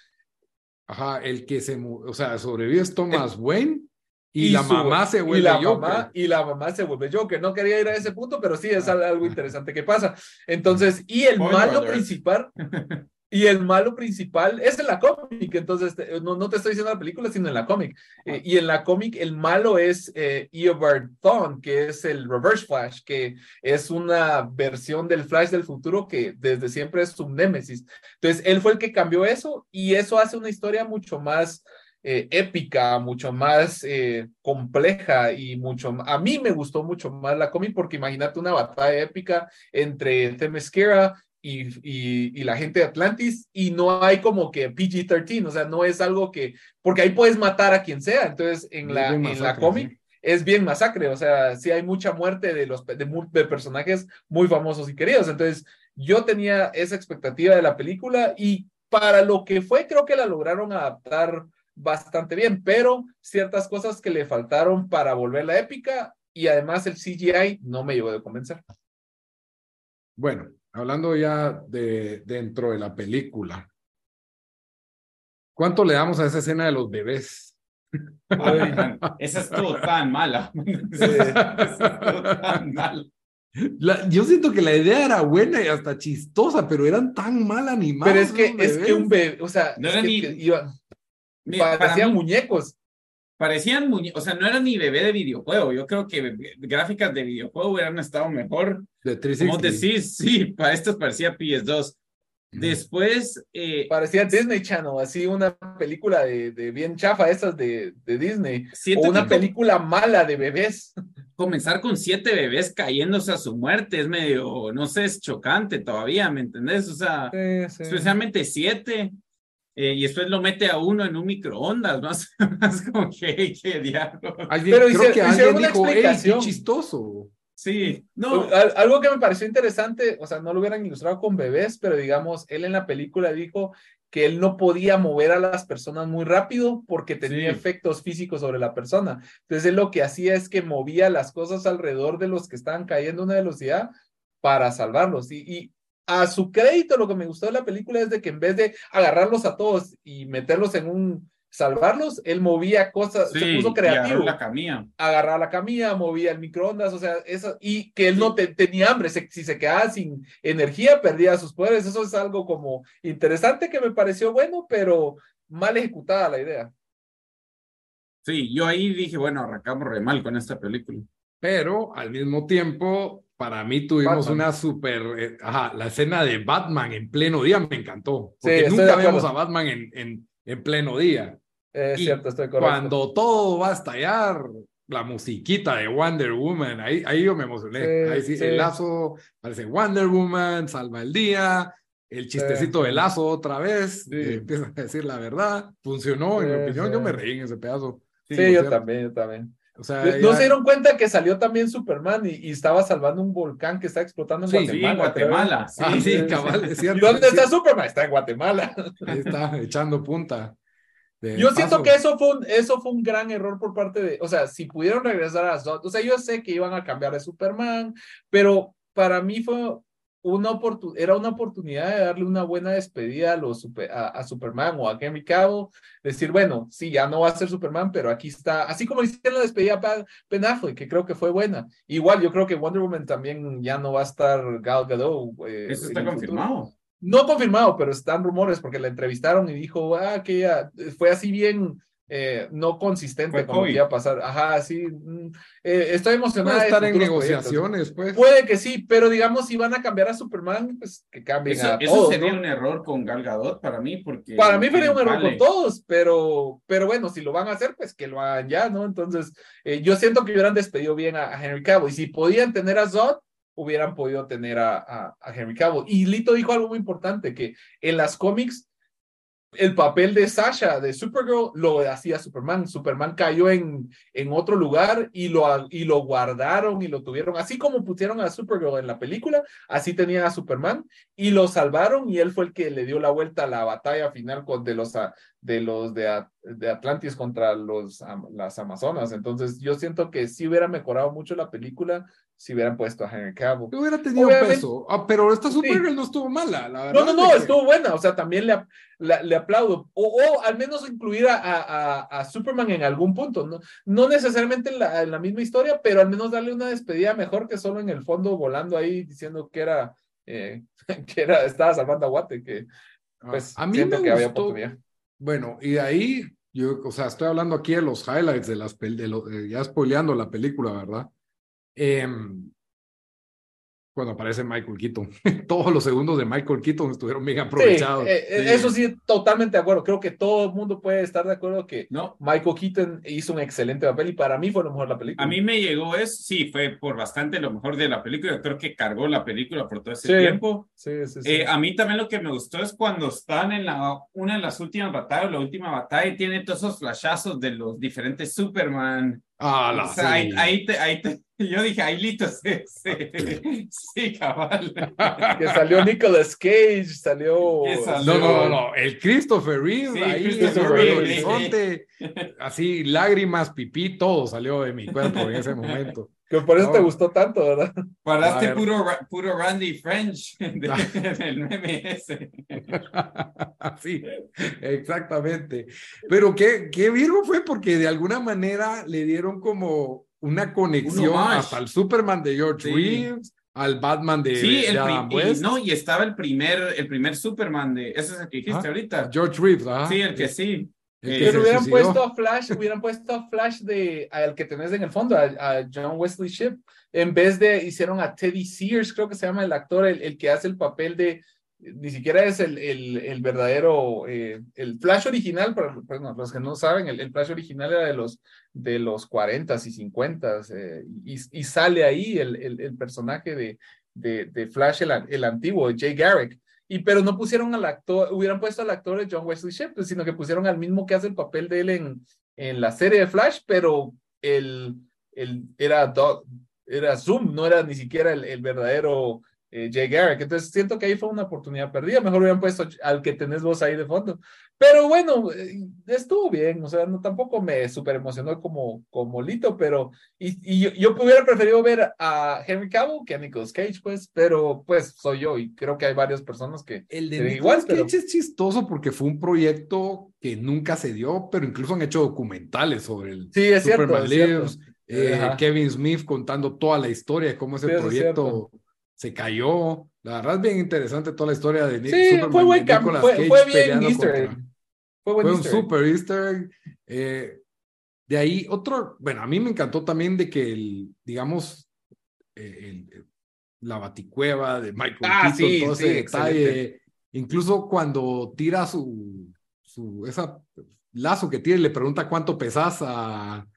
Ajá, el que se, o sea, sobrevivió es Thomas Wayne y, la mamá se vuelve y Joker. y la mamá se vuelve Joker. No quería ir a ese punto, pero sí es algo interesante que pasa. Entonces, y el malo principal, y el malo principal es en la cómic. Entonces, no, no te estoy diciendo la película, sino en la cómic. Eh, y en la cómic, el malo es eh, Eobard Thawne, que es el Reverse Flash, que es una versión del Flash del futuro que desde siempre es su némesis. Entonces, él fue el que cambió eso y eso hace una historia mucho más eh, épica, mucho más eh, compleja y mucho a mí me gustó mucho más la cómic porque imagínate una batalla épica entre Themyscira y, y, y, la gente de Atlantis y no hay como que PG-13, o sea, no es algo que, porque ahí puedes matar a quien sea, entonces en la, en la cómic es bien masacre, o sea, sí hay mucha muerte de los de, de personajes muy famosos y queridos, entonces yo tenía esa expectativa de la película y para lo que fue, creo que la lograron adaptar bastante bien, pero ciertas cosas que le faltaron para volver la épica y además el CGI no me llegó de convencer. Bueno, hablando ya de dentro de la película, ¿cuánto le damos a esa escena de los bebés? esa estuvo tan mala. tan mala. yo siento que la idea era buena y hasta chistosa, pero eran tan mal animados. Pero es que, es que un bebé, o sea, no era ni... Parecían muñecos. parecían muñecos, o sea, no era ni bebé de videojuego. Yo creo que gráficas de videojuego hubieran estado mejor. De 360. Como decís, sí, para estos parecía PS2. Después. Eh, Parecía Disney Channel, así una película de, de bien chafa, esas de, de Disney. O una película mala de bebés. Comenzar con siete bebés cayéndose a su muerte es medio, no sé, es chocante todavía, ¿me entendés? O sea, especialmente siete. Eh, y después lo mete a uno en un microondas, más, más como que, qué diablo. Pero creo que alguien dijo, qué chistoso. Sí, no. Algo que me pareció interesante, o sea, no lo hubieran ilustrado con bebés, pero digamos, él en la película dijo que él no podía mover a las personas muy rápido porque tenía efectos físicos sobre la persona. Entonces él lo que hacía es que movía las cosas alrededor de los que estaban cayendo a una velocidad para salvarlos. Y, y a su crédito, lo que me gustó de la película es de que en vez de agarrarlos a todos y meterlos en un salvarlos, él movía cosas, se puso creativo. la camilla. Agarraba la camilla, movía el microondas, o sea, eso, y que él no tenía hambre, si se quedaba sin energía, perdía sus poderes. Eso es algo como interesante que me pareció bueno, pero mal ejecutada la idea. Sí, yo ahí dije, bueno, arrancamos re mal con esta película. Pero al mismo tiempo, para mí tuvimos una super, eh, ajá, la escena de Batman en pleno día me encantó, porque nunca vemos a Batman en, en, en pleno día. Es cierto, estoy correcto. Cuando todo va a estallar, la musiquita de Wonder Woman, ahí, ahí yo me emocioné. ahí sí, el lazo parece Wonder Woman, salva el día, el chistecito de lazo otra vez, eh, empieza a decir la verdad, funcionó, en mi opinión, yo me reí en ese pedazo. Sí, yo también, yo también. O sea, ¿No se dieron cuenta que salió también Superman y, estaba salvando un volcán que está explotando en Guatemala? Sí, Guatemala. Sí, ah, sí, cabal, es cierto. ¿Y dónde está Superman? Está en Guatemala. Ahí está, echando punta. Yo siento que eso fue, un, eso fue un gran error por parte de, o sea, si pudieron regresar a Zod, o sea, yo sé que iban a cambiar de Superman, pero para mí fue una oportunidad, era una oportunidad de darle una buena despedida a, los a, Superman o a Henry Cavill, decir, bueno, sí, ya no va a ser Superman, pero aquí está, así como hicieron la despedida a Ben Affleck, que creo que fue buena. Igual, yo creo que Wonder Woman también ya no va a estar Gal Gadot. Eh, Eso está confirmado. No confirmado, pero están rumores porque la entrevistaron y dijo, ah, que fue así bien eh, no consistente como que iba a pasar. Ajá, sí. Mm, eh, estoy emocionada. Puede estar en negociaciones, pues. Puede que sí, pero digamos, si van a cambiar a Superman, pues que cambien eso, a Eso sería un error con Gal Gadot para mí, porque. Para mí sería un error con todos, pero, pero bueno, si lo van a hacer, pues que lo hagan ya, ¿no? Entonces, eh, yo siento que hubieran despedido bien a, Henry Cavill. Y si podían tener a Zod, hubieran podido tener a, a, Henry Cavill. Y Lito dijo algo muy importante, que en las cómics el papel de Sasha, de Supergirl, lo hacía Superman. Superman cayó en, en otro lugar y lo, y lo guardaron y lo tuvieron. Así como pusieron a Supergirl en la película, así tenían a Superman y lo salvaron y él fue el que le dio la vuelta a la batalla final con, de los, de, los de Atlantis contra los, las Amazonas. Entonces yo siento que sí hubiera mejorado mucho la película si hubieran puesto a Henry Cavill. Hubiera tenido peso. Ah, pero esta Supergirl no estuvo mala, la verdad. No, no, no, estuvo buena. O sea, también le, le, aplaudo. O, o, al menos incluir a, a, a, Superman en algún punto. No, no necesariamente en la, en la, misma historia, pero al menos darle una despedida mejor que solo en el fondo volando ahí diciendo que era, eh, que era, estaba salvando a Guate, que ah, pues a mí siento me que había oportunidad. Bueno, y de ahí, yo, o sea, estoy hablando aquí de los highlights de las, de lo, ya spoileando la película, ¿verdad? Eh, cuando aparece Michael Keaton. Todos los segundos de Michael Keaton estuvieron bien aprovechados. Eh, eh, eso sí, totalmente de acuerdo. Creo que todo el mundo puede estar de acuerdo que no. Michael Keaton hizo un excelente papel y para mí fue lo mejor de la película. A mí me llegó es, sí, fue por bastante lo mejor de la película. Creo que cargó la película por todo ese tiempo. Sí, sí, eh, a mí también lo que me gustó es cuando están en la, una de las últimas batallas, la última batalla, y tiene todos esos flashazos de los diferentes Superman. Ah, la, ahí, ahí, te, ahí te, yo dije, ahí listo, sí, sí, cabal. Que salió Nicolas Cage, salió... No, no, no, el Christopher Reeve, ahí en el horizonte, así lágrimas, pipí, todo salió de mi cuerpo en ese momento. Que por eso te gustó tanto, ¿verdad? Paraste puro, puro Randy French del meme ese. sí, exactamente. Pero qué, qué Virgo fue porque de alguna manera le dieron como una conexión hasta el Superman de George Reeves, al Batman de, sí, el Adam West. no, y estaba el primer, el primer Superman de, ese es el que dijiste ahorita. George Reeves, ¿ah? Sí, el que sí. Pero hubieran puesto a Flash, hubieran puesto a Flash de al que tenés en el fondo, a, John Wesley Ship, en vez de hicieron a Teddy Sears, creo que se llama el actor, el, que hace el papel de, ni siquiera es el, el, verdadero, eh, el Flash original, para, los que no saben, el, Flash original era de los, de los 40s y 50s, eh, y, sale ahí el, personaje de, de, de Flash, el, antiguo, Jay Garrick y pero no pusieron al actor, hubieran puesto al actor de John Wesley Shipp, sino que pusieron al mismo que hace el papel de él en, en la serie de Flash, pero el, el era, era Zoom, no era ni siquiera el, el verdadero eh, Jay Garrick. Entonces siento que ahí fue una oportunidad perdida. Mejor hubieran puesto al que tenés vos ahí de fondo. Pero bueno, eh, estuvo bien. O sea, no tampoco me super emocionó como, como Lito, pero y, y yo, hubiera preferido ver a Henry Cavill que a Nicolas Cage, pues, pero pues soy yo y creo que hay varias personas que. El de Nicolas Cage es chistoso porque fue un proyecto que nunca se dio, pero incluso han hecho documentales sobre el sí, es Superman cierto, eh, Kevin Smith contando toda la historia de cómo ese proyecto se cayó. La verdad es bien interesante toda la historia de sí, fue buen fue, fue, bien Easter egg. Fue, un super Easter egg. Eh, de ahí otro, bueno, a mí me encantó también de que el, digamos, eh, el, la baticueva de Michael ah, Keaton, todo ese detalle, incluso cuando tira su, su, esa lazo que tiene, le pregunta cuánto pesas a,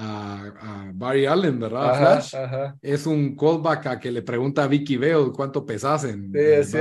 a, Barry Allen, ¿verdad? Flash. Es un callback a que le pregunta a Vicky Veo cuánto pesas en, sí,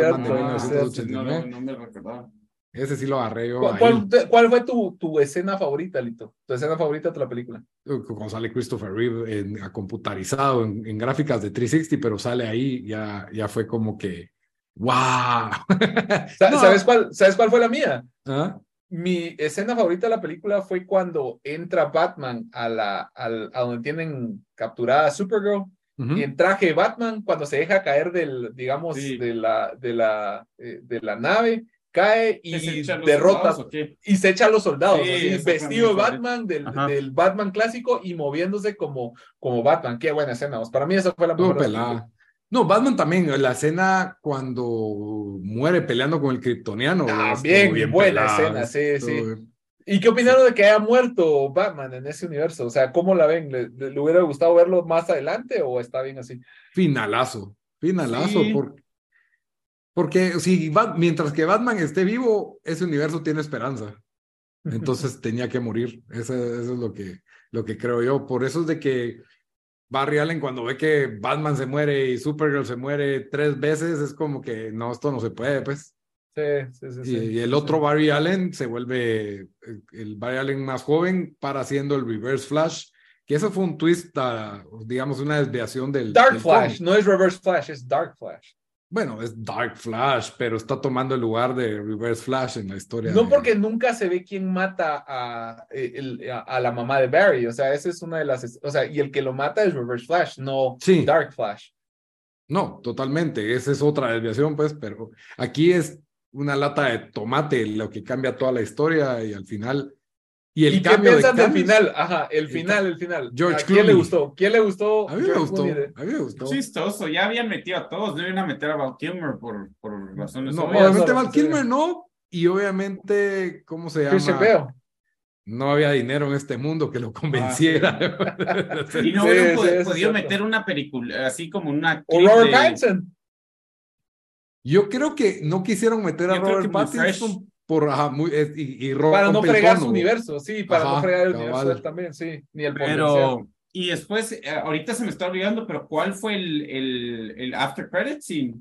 No, me recordaba. Ese sí lo agarré yo. ¿Cuál, ¿Cuál, fue tu, tu, escena favorita, Lito? ¿Tu escena favorita de la película? Cuando sale Christopher Reeve en, a computarizado en, gráficas de 360, pero sale ahí, ya, ya fue como que. ¡Wow! ¿Sabes, cuál, ¿Sabes cuál fue la mía? ¿Ah? Mi escena favorita de la película fue cuando entra Batman a, la, a, donde tienen capturada a Supergirl y en traje Batman, cuando se deja caer del, digamos, de, la, de, la, eh, de la nave, cae y derrota y se echa a los soldados, vestido de Batman, del, del, Batman clásico y moviéndose como, como Batman. Qué buena escena. Para mí esa fue la mejor. No, Batman también, la escena cuando muere peleando con el kryptoniano. También, bien buena escena, sí, sí. ¿Y qué opinaron de que haya muerto Batman en ese universo? O sea, ¿cómo la ven? ¿Le, hubiera gustado verlo más adelante o está bien así? Finalazo, finalazo, porque, si mientras que Batman esté vivo, ese universo tiene esperanza. Entonces tenía que morir. Eso, eso, es lo que, lo que creo yo. Por eso es de que Barry Allen cuando ve que Batman se muere y Supergirl se muere tres veces, es como que no, esto no se puede, pues. Sí, sí, sí. Y, el otro Barry Allen se vuelve el, Barry Allen más joven para haciendo el Reverse Flash, que eso fue un twist, digamos, una desviación del... Dark Flash, no es Reverse Flash, es Dark Flash. Bueno, es Dark Flash, pero está tomando el lugar de Reverse Flash en la historia. No porque nunca se ve quién mata a, eh, a, la mamá de Barry. O sea, esa es una de las. O sea, y el que lo mata es Reverse Flash, no Dark Flash. No, totalmente. Esa es otra desviación, pues, pero aquí es una lata de tomate lo que cambia toda la historia y al final y, el qué piensas del final? Ajá, el final, el final. George ¿A quién le gustó? ¿Quién le gustó? A mí me gustó. A mí me gustó. Chistoso, ya habían metido a todos, no iban a meter a Val Kilmer por, por razones No, obviamente Val Kilmer no, y obviamente, ¿cómo se llama? No había dinero en este mundo que lo convenciera. Ah, y no hubieran podido meter una película, así como una. O Robert Pattinson. Yo creo que no quisieron meter a Robert Pattinson por muy, y, para no fregar su universo, sí, para no fregar el universo también, sí, ni el pero y después eh, ahorita se me está olvidando, pero ¿cuál fue el, el, el after credit scene?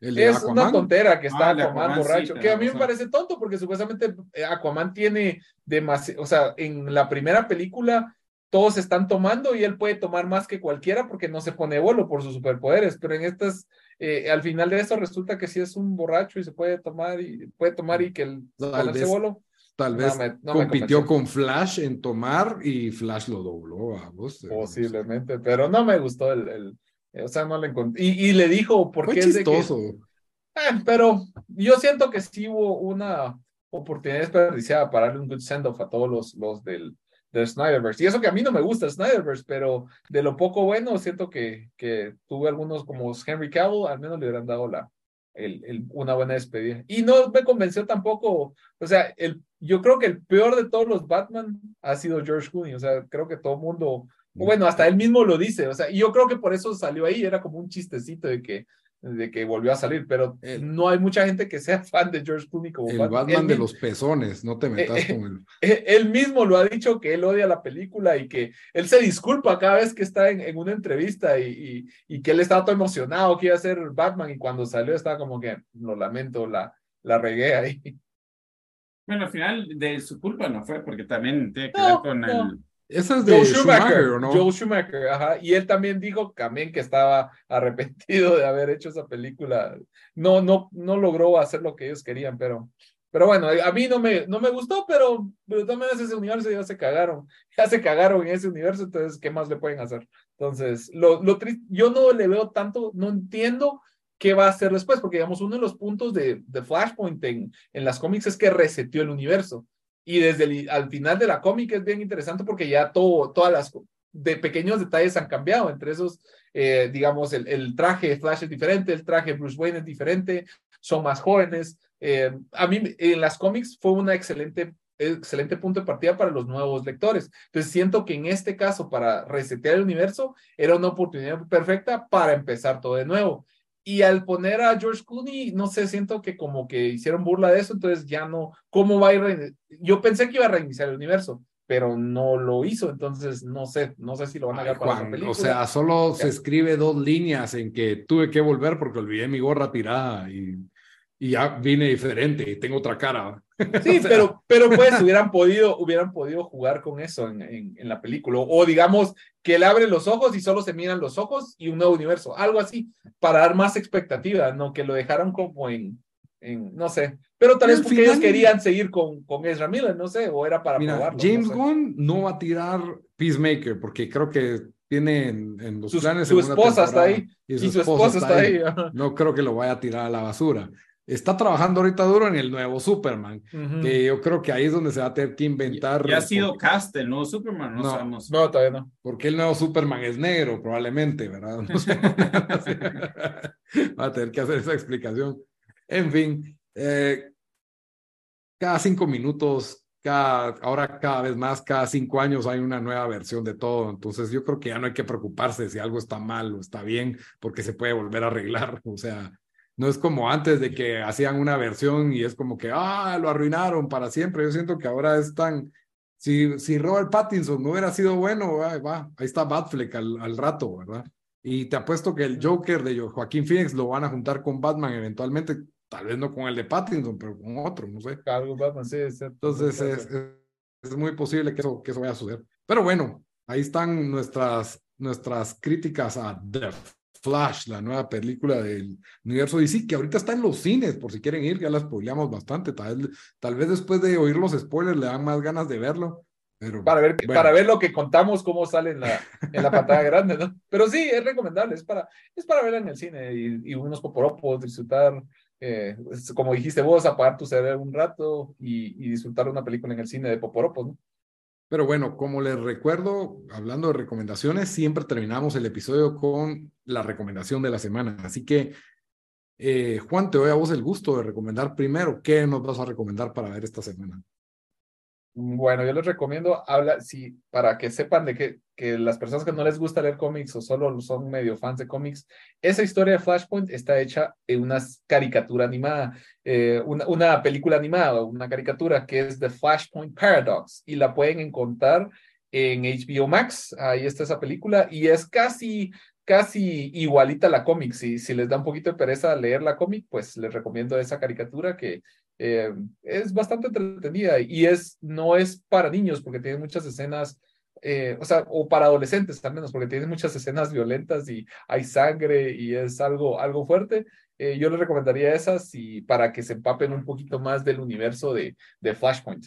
es una tontera que está ah, Aquaman, borracho, que a mí me parece tonto porque supuestamente eh, Aquaman tiene demasiado, o sea, en la primera película todos están tomando y él puede tomar más que cualquiera porque no se pone bolo por sus superpoderes, pero en estas eh, al final de eso resulta que sí es un borracho y se puede tomar y puede tomar y que el tal vez, Tal vez compitió con Flash en tomar y Flash lo dobló a vos. Eh, Posiblemente, pero no me gustó el, el o sea, no le encontré. Y, le dijo porque es chistoso. De eh, pero yo siento que sí hubo una oportunidad desperdiciada para darle un good send-off a todos los, los del, de Snyderverse. Y eso que a mí no me gusta Snyderverse, pero de lo poco bueno siento que, que tuve algunos como Henry Cavill, al menos le hubieran dado la, el, una buena despedida. Y no me convenció tampoco, o sea, el, yo creo que el peor de todos los Batman ha sido George Clooney, o sea, creo que todo el mundo, mm. bueno, hasta él mismo lo dice, o sea, y yo creo que por eso salió ahí, era como un chistecito de que de que volvió a salir, pero eh, no hay mucha gente que sea fan de George Clooney como el Batman. de los pezones, no te metas eh, con él. Eh, él mismo lo ha dicho que él odia la película y que él se disculpa cada vez que está en, una entrevista y, y, que él estaba todo emocionado que iba a ser Batman y cuando salió estaba como que, lo lamento, la, la regué ahí. Bueno, al final de su culpa no fue, porque también tiene que ver con el esa es de Joe Schumacher, no? Joe Schumacher, ajá. Y él también dijo también que estaba arrepentido de haber hecho esa película. No, no, no logró hacer lo que ellos querían, pero, pero bueno, a mí no me, no me gustó, pero, pero también ese universo ya se cagaron. Ya se cagaron en ese universo, entonces, ¿qué más le pueden hacer? Entonces, lo, lo yo no le veo tanto, no entiendo qué va a hacer después, porque digamos, uno de los puntos de, de Flashpoint en, en las cómics es que reseteó el universo. Y desde el, al final de la cómica es bien interesante porque ya todo, todas las de pequeños detalles han cambiado. Entre esos, eh, digamos, el, el, traje de Flash es diferente, el traje de Bruce Wayne es diferente, son más jóvenes. Eh, a mí en las cómics fue una excelente excelente punto de partida para los nuevos lectores. Entonces siento que en este caso, para resetear el universo, era una oportunidad perfecta para empezar todo de nuevo. Y al poner a George Clooney, no sé, siento que como que hicieron burla de eso, entonces ya no, ¿cómo va a ir? Yo pensé que iba a reiniciar el universo, pero no lo hizo, entonces no sé, no sé si lo van a hacer para la película. O sea, solo se escribe dos líneas en que tuve que volver porque olvidé mi gorra tirada y y ya vine diferente y tengo otra cara. Sí, pero, pero pues hubieran podido, hubieran podido jugar con eso en, en, la película. O digamos que él abre los ojos y solo se miran los ojos y un nuevo universo. Algo así, para dar más expectativa, ¿no? Que lo dejaron como en, en no sé. Pero tal vez porque ellos querían seguir con, con Ezra Miller, no sé, o era para probarlo. James Gunn no va a tirar Peacemaker porque creo que tiene en, los planes. Su esposa está ahí. Y su, esposa, está ahí. No creo que lo vaya a tirar a la basura está trabajando ahorita duro en el nuevo Superman, que yo creo que ahí es donde se va a tener que inventar. Ya ha sido cast el nuevo Superman, no, sabemos. No, todavía no. Porque el nuevo Superman es negro, probablemente, ¿verdad? va a tener que hacer esa explicación. En fin, eh, cada cinco minutos, cada, ahora cada vez más, cada cinco años hay una nueva versión de todo. Entonces yo creo que ya no hay que preocuparse si algo está mal o está bien, porque se puede volver a arreglar. O sea, no es como antes de que hacían una versión y es como que, ah, lo arruinaron para siempre. Yo siento que ahora es tan, si, si Robert Pattinson no hubiera sido bueno, va, ahí está Batfleck al, al rato, ¿verdad? Y te apuesto que el Joker de Joaquín Phoenix lo van a juntar con Batman eventualmente, tal vez no con el de Pattinson, pero con otro, no sé. Batman, sí, Entonces es, es, muy posible que eso, que eso vaya a suceder. Pero bueno, ahí están nuestras, nuestras críticas a Death. Flash, la nueva película del universo DC, que ahorita está en los cines, por si quieren ir, ya la spoileamos bastante. Tal vez, tal vez después de oír los spoilers le dan más ganas de verlo. Pero, para, ver, para ver lo que contamos, cómo sale en la, en la pantalla grande, ¿no? Pero sí, es recomendable, es para, es para verla en el cine y, y unos poporopos, disfrutar, eh, como dijiste vos, apagar tu cerebro un rato y, y disfrutar una película en el cine de poporopos, ¿no? Pero bueno, como les recuerdo, hablando de recomendaciones, siempre terminamos el episodio con la recomendación de la semana. Así que, eh, Juan, te doy a vos el gusto de recomendar primero. ¿Qué nos vas a recomendar para ver esta semana? Bueno, yo les recomiendo, habla, sí, para que sepan de que, que las personas que no les gusta leer cómics o solo son medio fans de cómics, esa historia de Flashpoint está hecha en una caricatura animada, eh, una, una, película animada, una caricatura que es The Flashpoint Paradox y la pueden encontrar en HBO Max, ahí está esa película y es casi casi igualita a la cómic. Si, si les da un poquito de pereza leer la cómic, pues les recomiendo esa caricatura que eh, es bastante entretenida y es, no es para niños porque tiene muchas escenas, eh, o sea, o para adolescentes al menos, porque tiene muchas escenas violentas y hay sangre y es algo, algo fuerte. Eh, yo les recomendaría esas y para que se empapen un poquito más del universo de, de Flashpoint.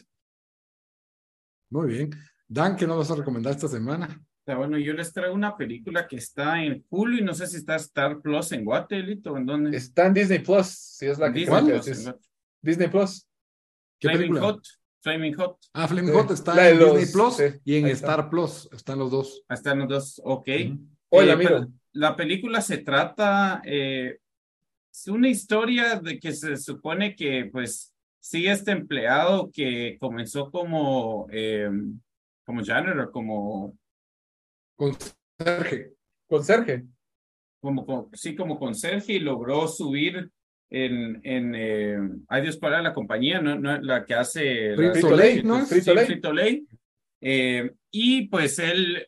Muy bien. Dan, ¿qué nos vas a recomendar esta semana? bueno, yo les traigo una película que está en Hulu y no sé si está Star Plus en Guatelito o en dónde. Está en Disney Plus, si es la que Disney Plus. Disney Plus. ¿Qué Flaming Hot. Flaming Hot. Ah, Flaming Hot está en Disney Plus y en Star Plus. Están los dos. Están los dos, ok. Hola, eh, La película se trata, eh, es una historia de que se supone que pues sigue este empleado que comenzó como, eh, como janitor, como... Conserje. Conserje. Como, sí, como conserje y logró subir en, en eh, ay Dios, para la compañía? No, no la que hace... Frito Lay, ¿no? Frito Lay. Eh, y pues él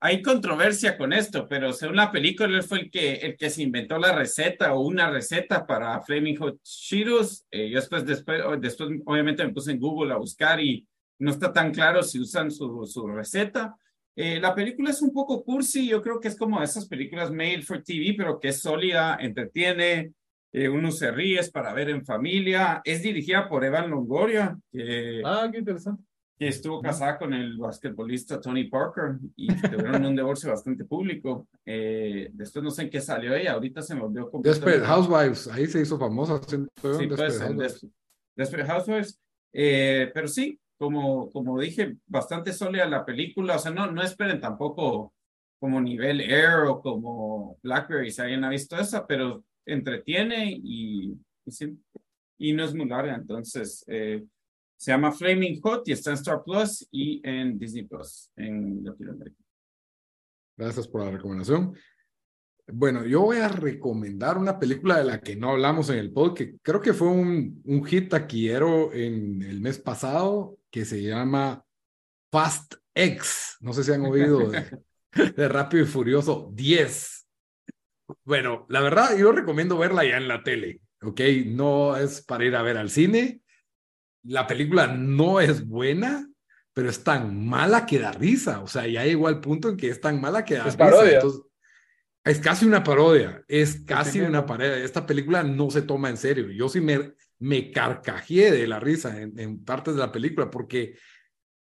hay controversia con esto, pero según la película, él fue el que, el que se inventó la receta o una receta para Flaming Hot Cheetos. Eh, yo después, después, después, obviamente, me puse en Google a buscar y no está tan claro si usan su, su receta. Eh, la película es un poco cursi, yo creo que es como esas películas made for TV, pero que es sólida, entretiene, eh, uno se ríe, es para ver en familia. Es dirigida por Evan Longoria. Que, ah, qué interesante que estuvo casada con el basquetbolista Tony Parker y tuvieron un divorcio bastante público. Eh, después no sé en qué salió ella, ahorita se me volvió Desperate Housewives, ahí se hizo famosa. Sí, pues, Desperate Housewives. Eh, pero sí, como, como dije, bastante sólida la película, o sea, no, no esperen tampoco como nivel Air o como Blackberry, si alguien ha visto esa, pero entretiene y, y, y no es muy larga, entonces... Eh, se llama Flaming Hot y está en Star Plus y en Disney Plus en Latinoamérica. Gracias por la recomendación. Bueno, yo voy a recomendar una película de la que no hablamos en el pod, que creo que fue un, un hit taquillero en el mes pasado, que se llama Fast X. No sé si han oído de, de Rápido y Furioso 10. Bueno, la verdad, yo recomiendo verla ya en la tele, ¿ok? No es para ir a ver al cine, la película no es buena, pero es tan mala que da risa. O sea, ya llegó al punto en que es tan mala que da es Parodia. es casi una parodia. Es casi una parodia. Esta película no se toma en serio. Yo sí me, me carcajeé de la risa en, partes de la película porque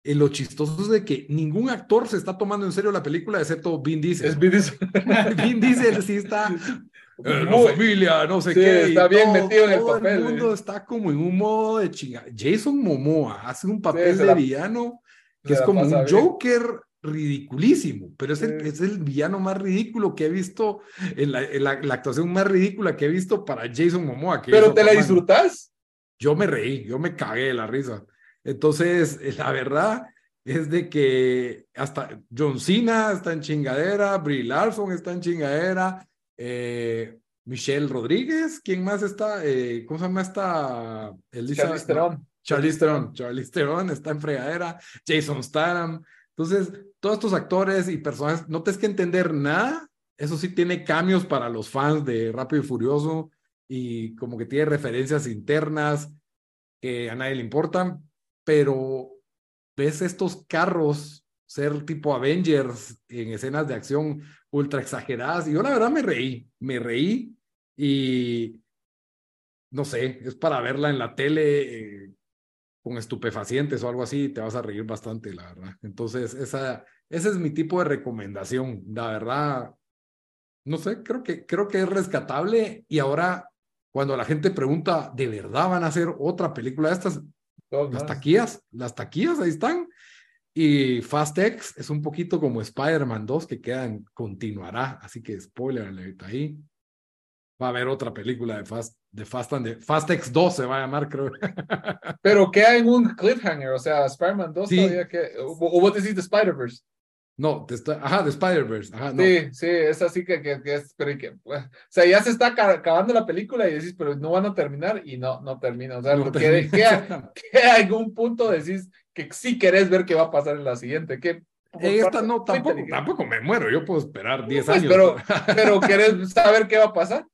eh, lo chistoso es de que ningún actor se está tomando en serio la película excepto Vin Diesel. Es Vin Diesel. Vin Diesel sí está eh, no familia, no sé qué. Está bien metido en el papel. Todo el mundo está como en un modo de chinga. Jason Momoa hace un papel de villano que es como un Joker ridiculísimo, pero es el, es el villano más ridículo que he visto, en la, la, actuación más ridícula que he visto para Jason Momoa. pero te la disfrutas. Yo me reí, yo me cagué de la risa. Entonces, la verdad es de que hasta John Cena está en chingadera, Brie Larson está en chingadera, eh, Michelle Rodríguez, ¿quién más está? Eh, ¿Cómo se llama esta? Charlize Theron. Charlize Theron. Charlize Theron está en fregadera. Jason Statham. Entonces, todos estos actores y personajes, no tienes que entender nada. Eso sí tiene cambios para los fans de Rápido y Furioso y como que tiene referencias internas que a nadie le importan, pero ves estos carros ser tipo Avengers en escenas de acción ultra exageradas. Y yo la verdad me reí, me reí y no sé, es para verla en la tele eh, con estupefacientes o algo así, te vas a reír bastante, la verdad. Entonces, esa, ese es mi tipo de recomendación. La verdad, no sé, creo que, creo que es rescatable y ahora cuando la gente pregunta, ¿de verdad van a hacer otra película de estas? Las taquillas, las taquillas ahí están. Y Fast X es un poquito como Spider-Man 2 que quedan, continuará, así que spoiler alert ahí. Va a haber otra película de Fast, de Fast and Fast X 2 se va a llamar, creo. Pero queda en un cliffhanger, o sea, Spider-Man 2 todavía que. ¿O vos decís de Spider-Verse? No, de, ajá, de Spider-Verse. Sí, sí, es así que, que, es, pero que, o sea, ya se está acabando la película y decís, pero no van a terminar y no, no termina. O sea, no que, en un punto decís, que sí querés ver qué va a pasar en la siguiente. Que esta no, tampoco, tampoco me muero, yo puedo esperar 10 pues, años. Pero, pero querés saber qué va a pasar.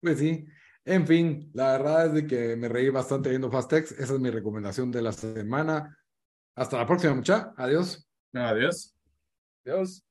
Pues sí. En fin, la verdad es de que me reí bastante viendo Fastex. Esa es mi recomendación de la semana. Hasta la próxima, mucha. Adiós. Adiós. Adiós.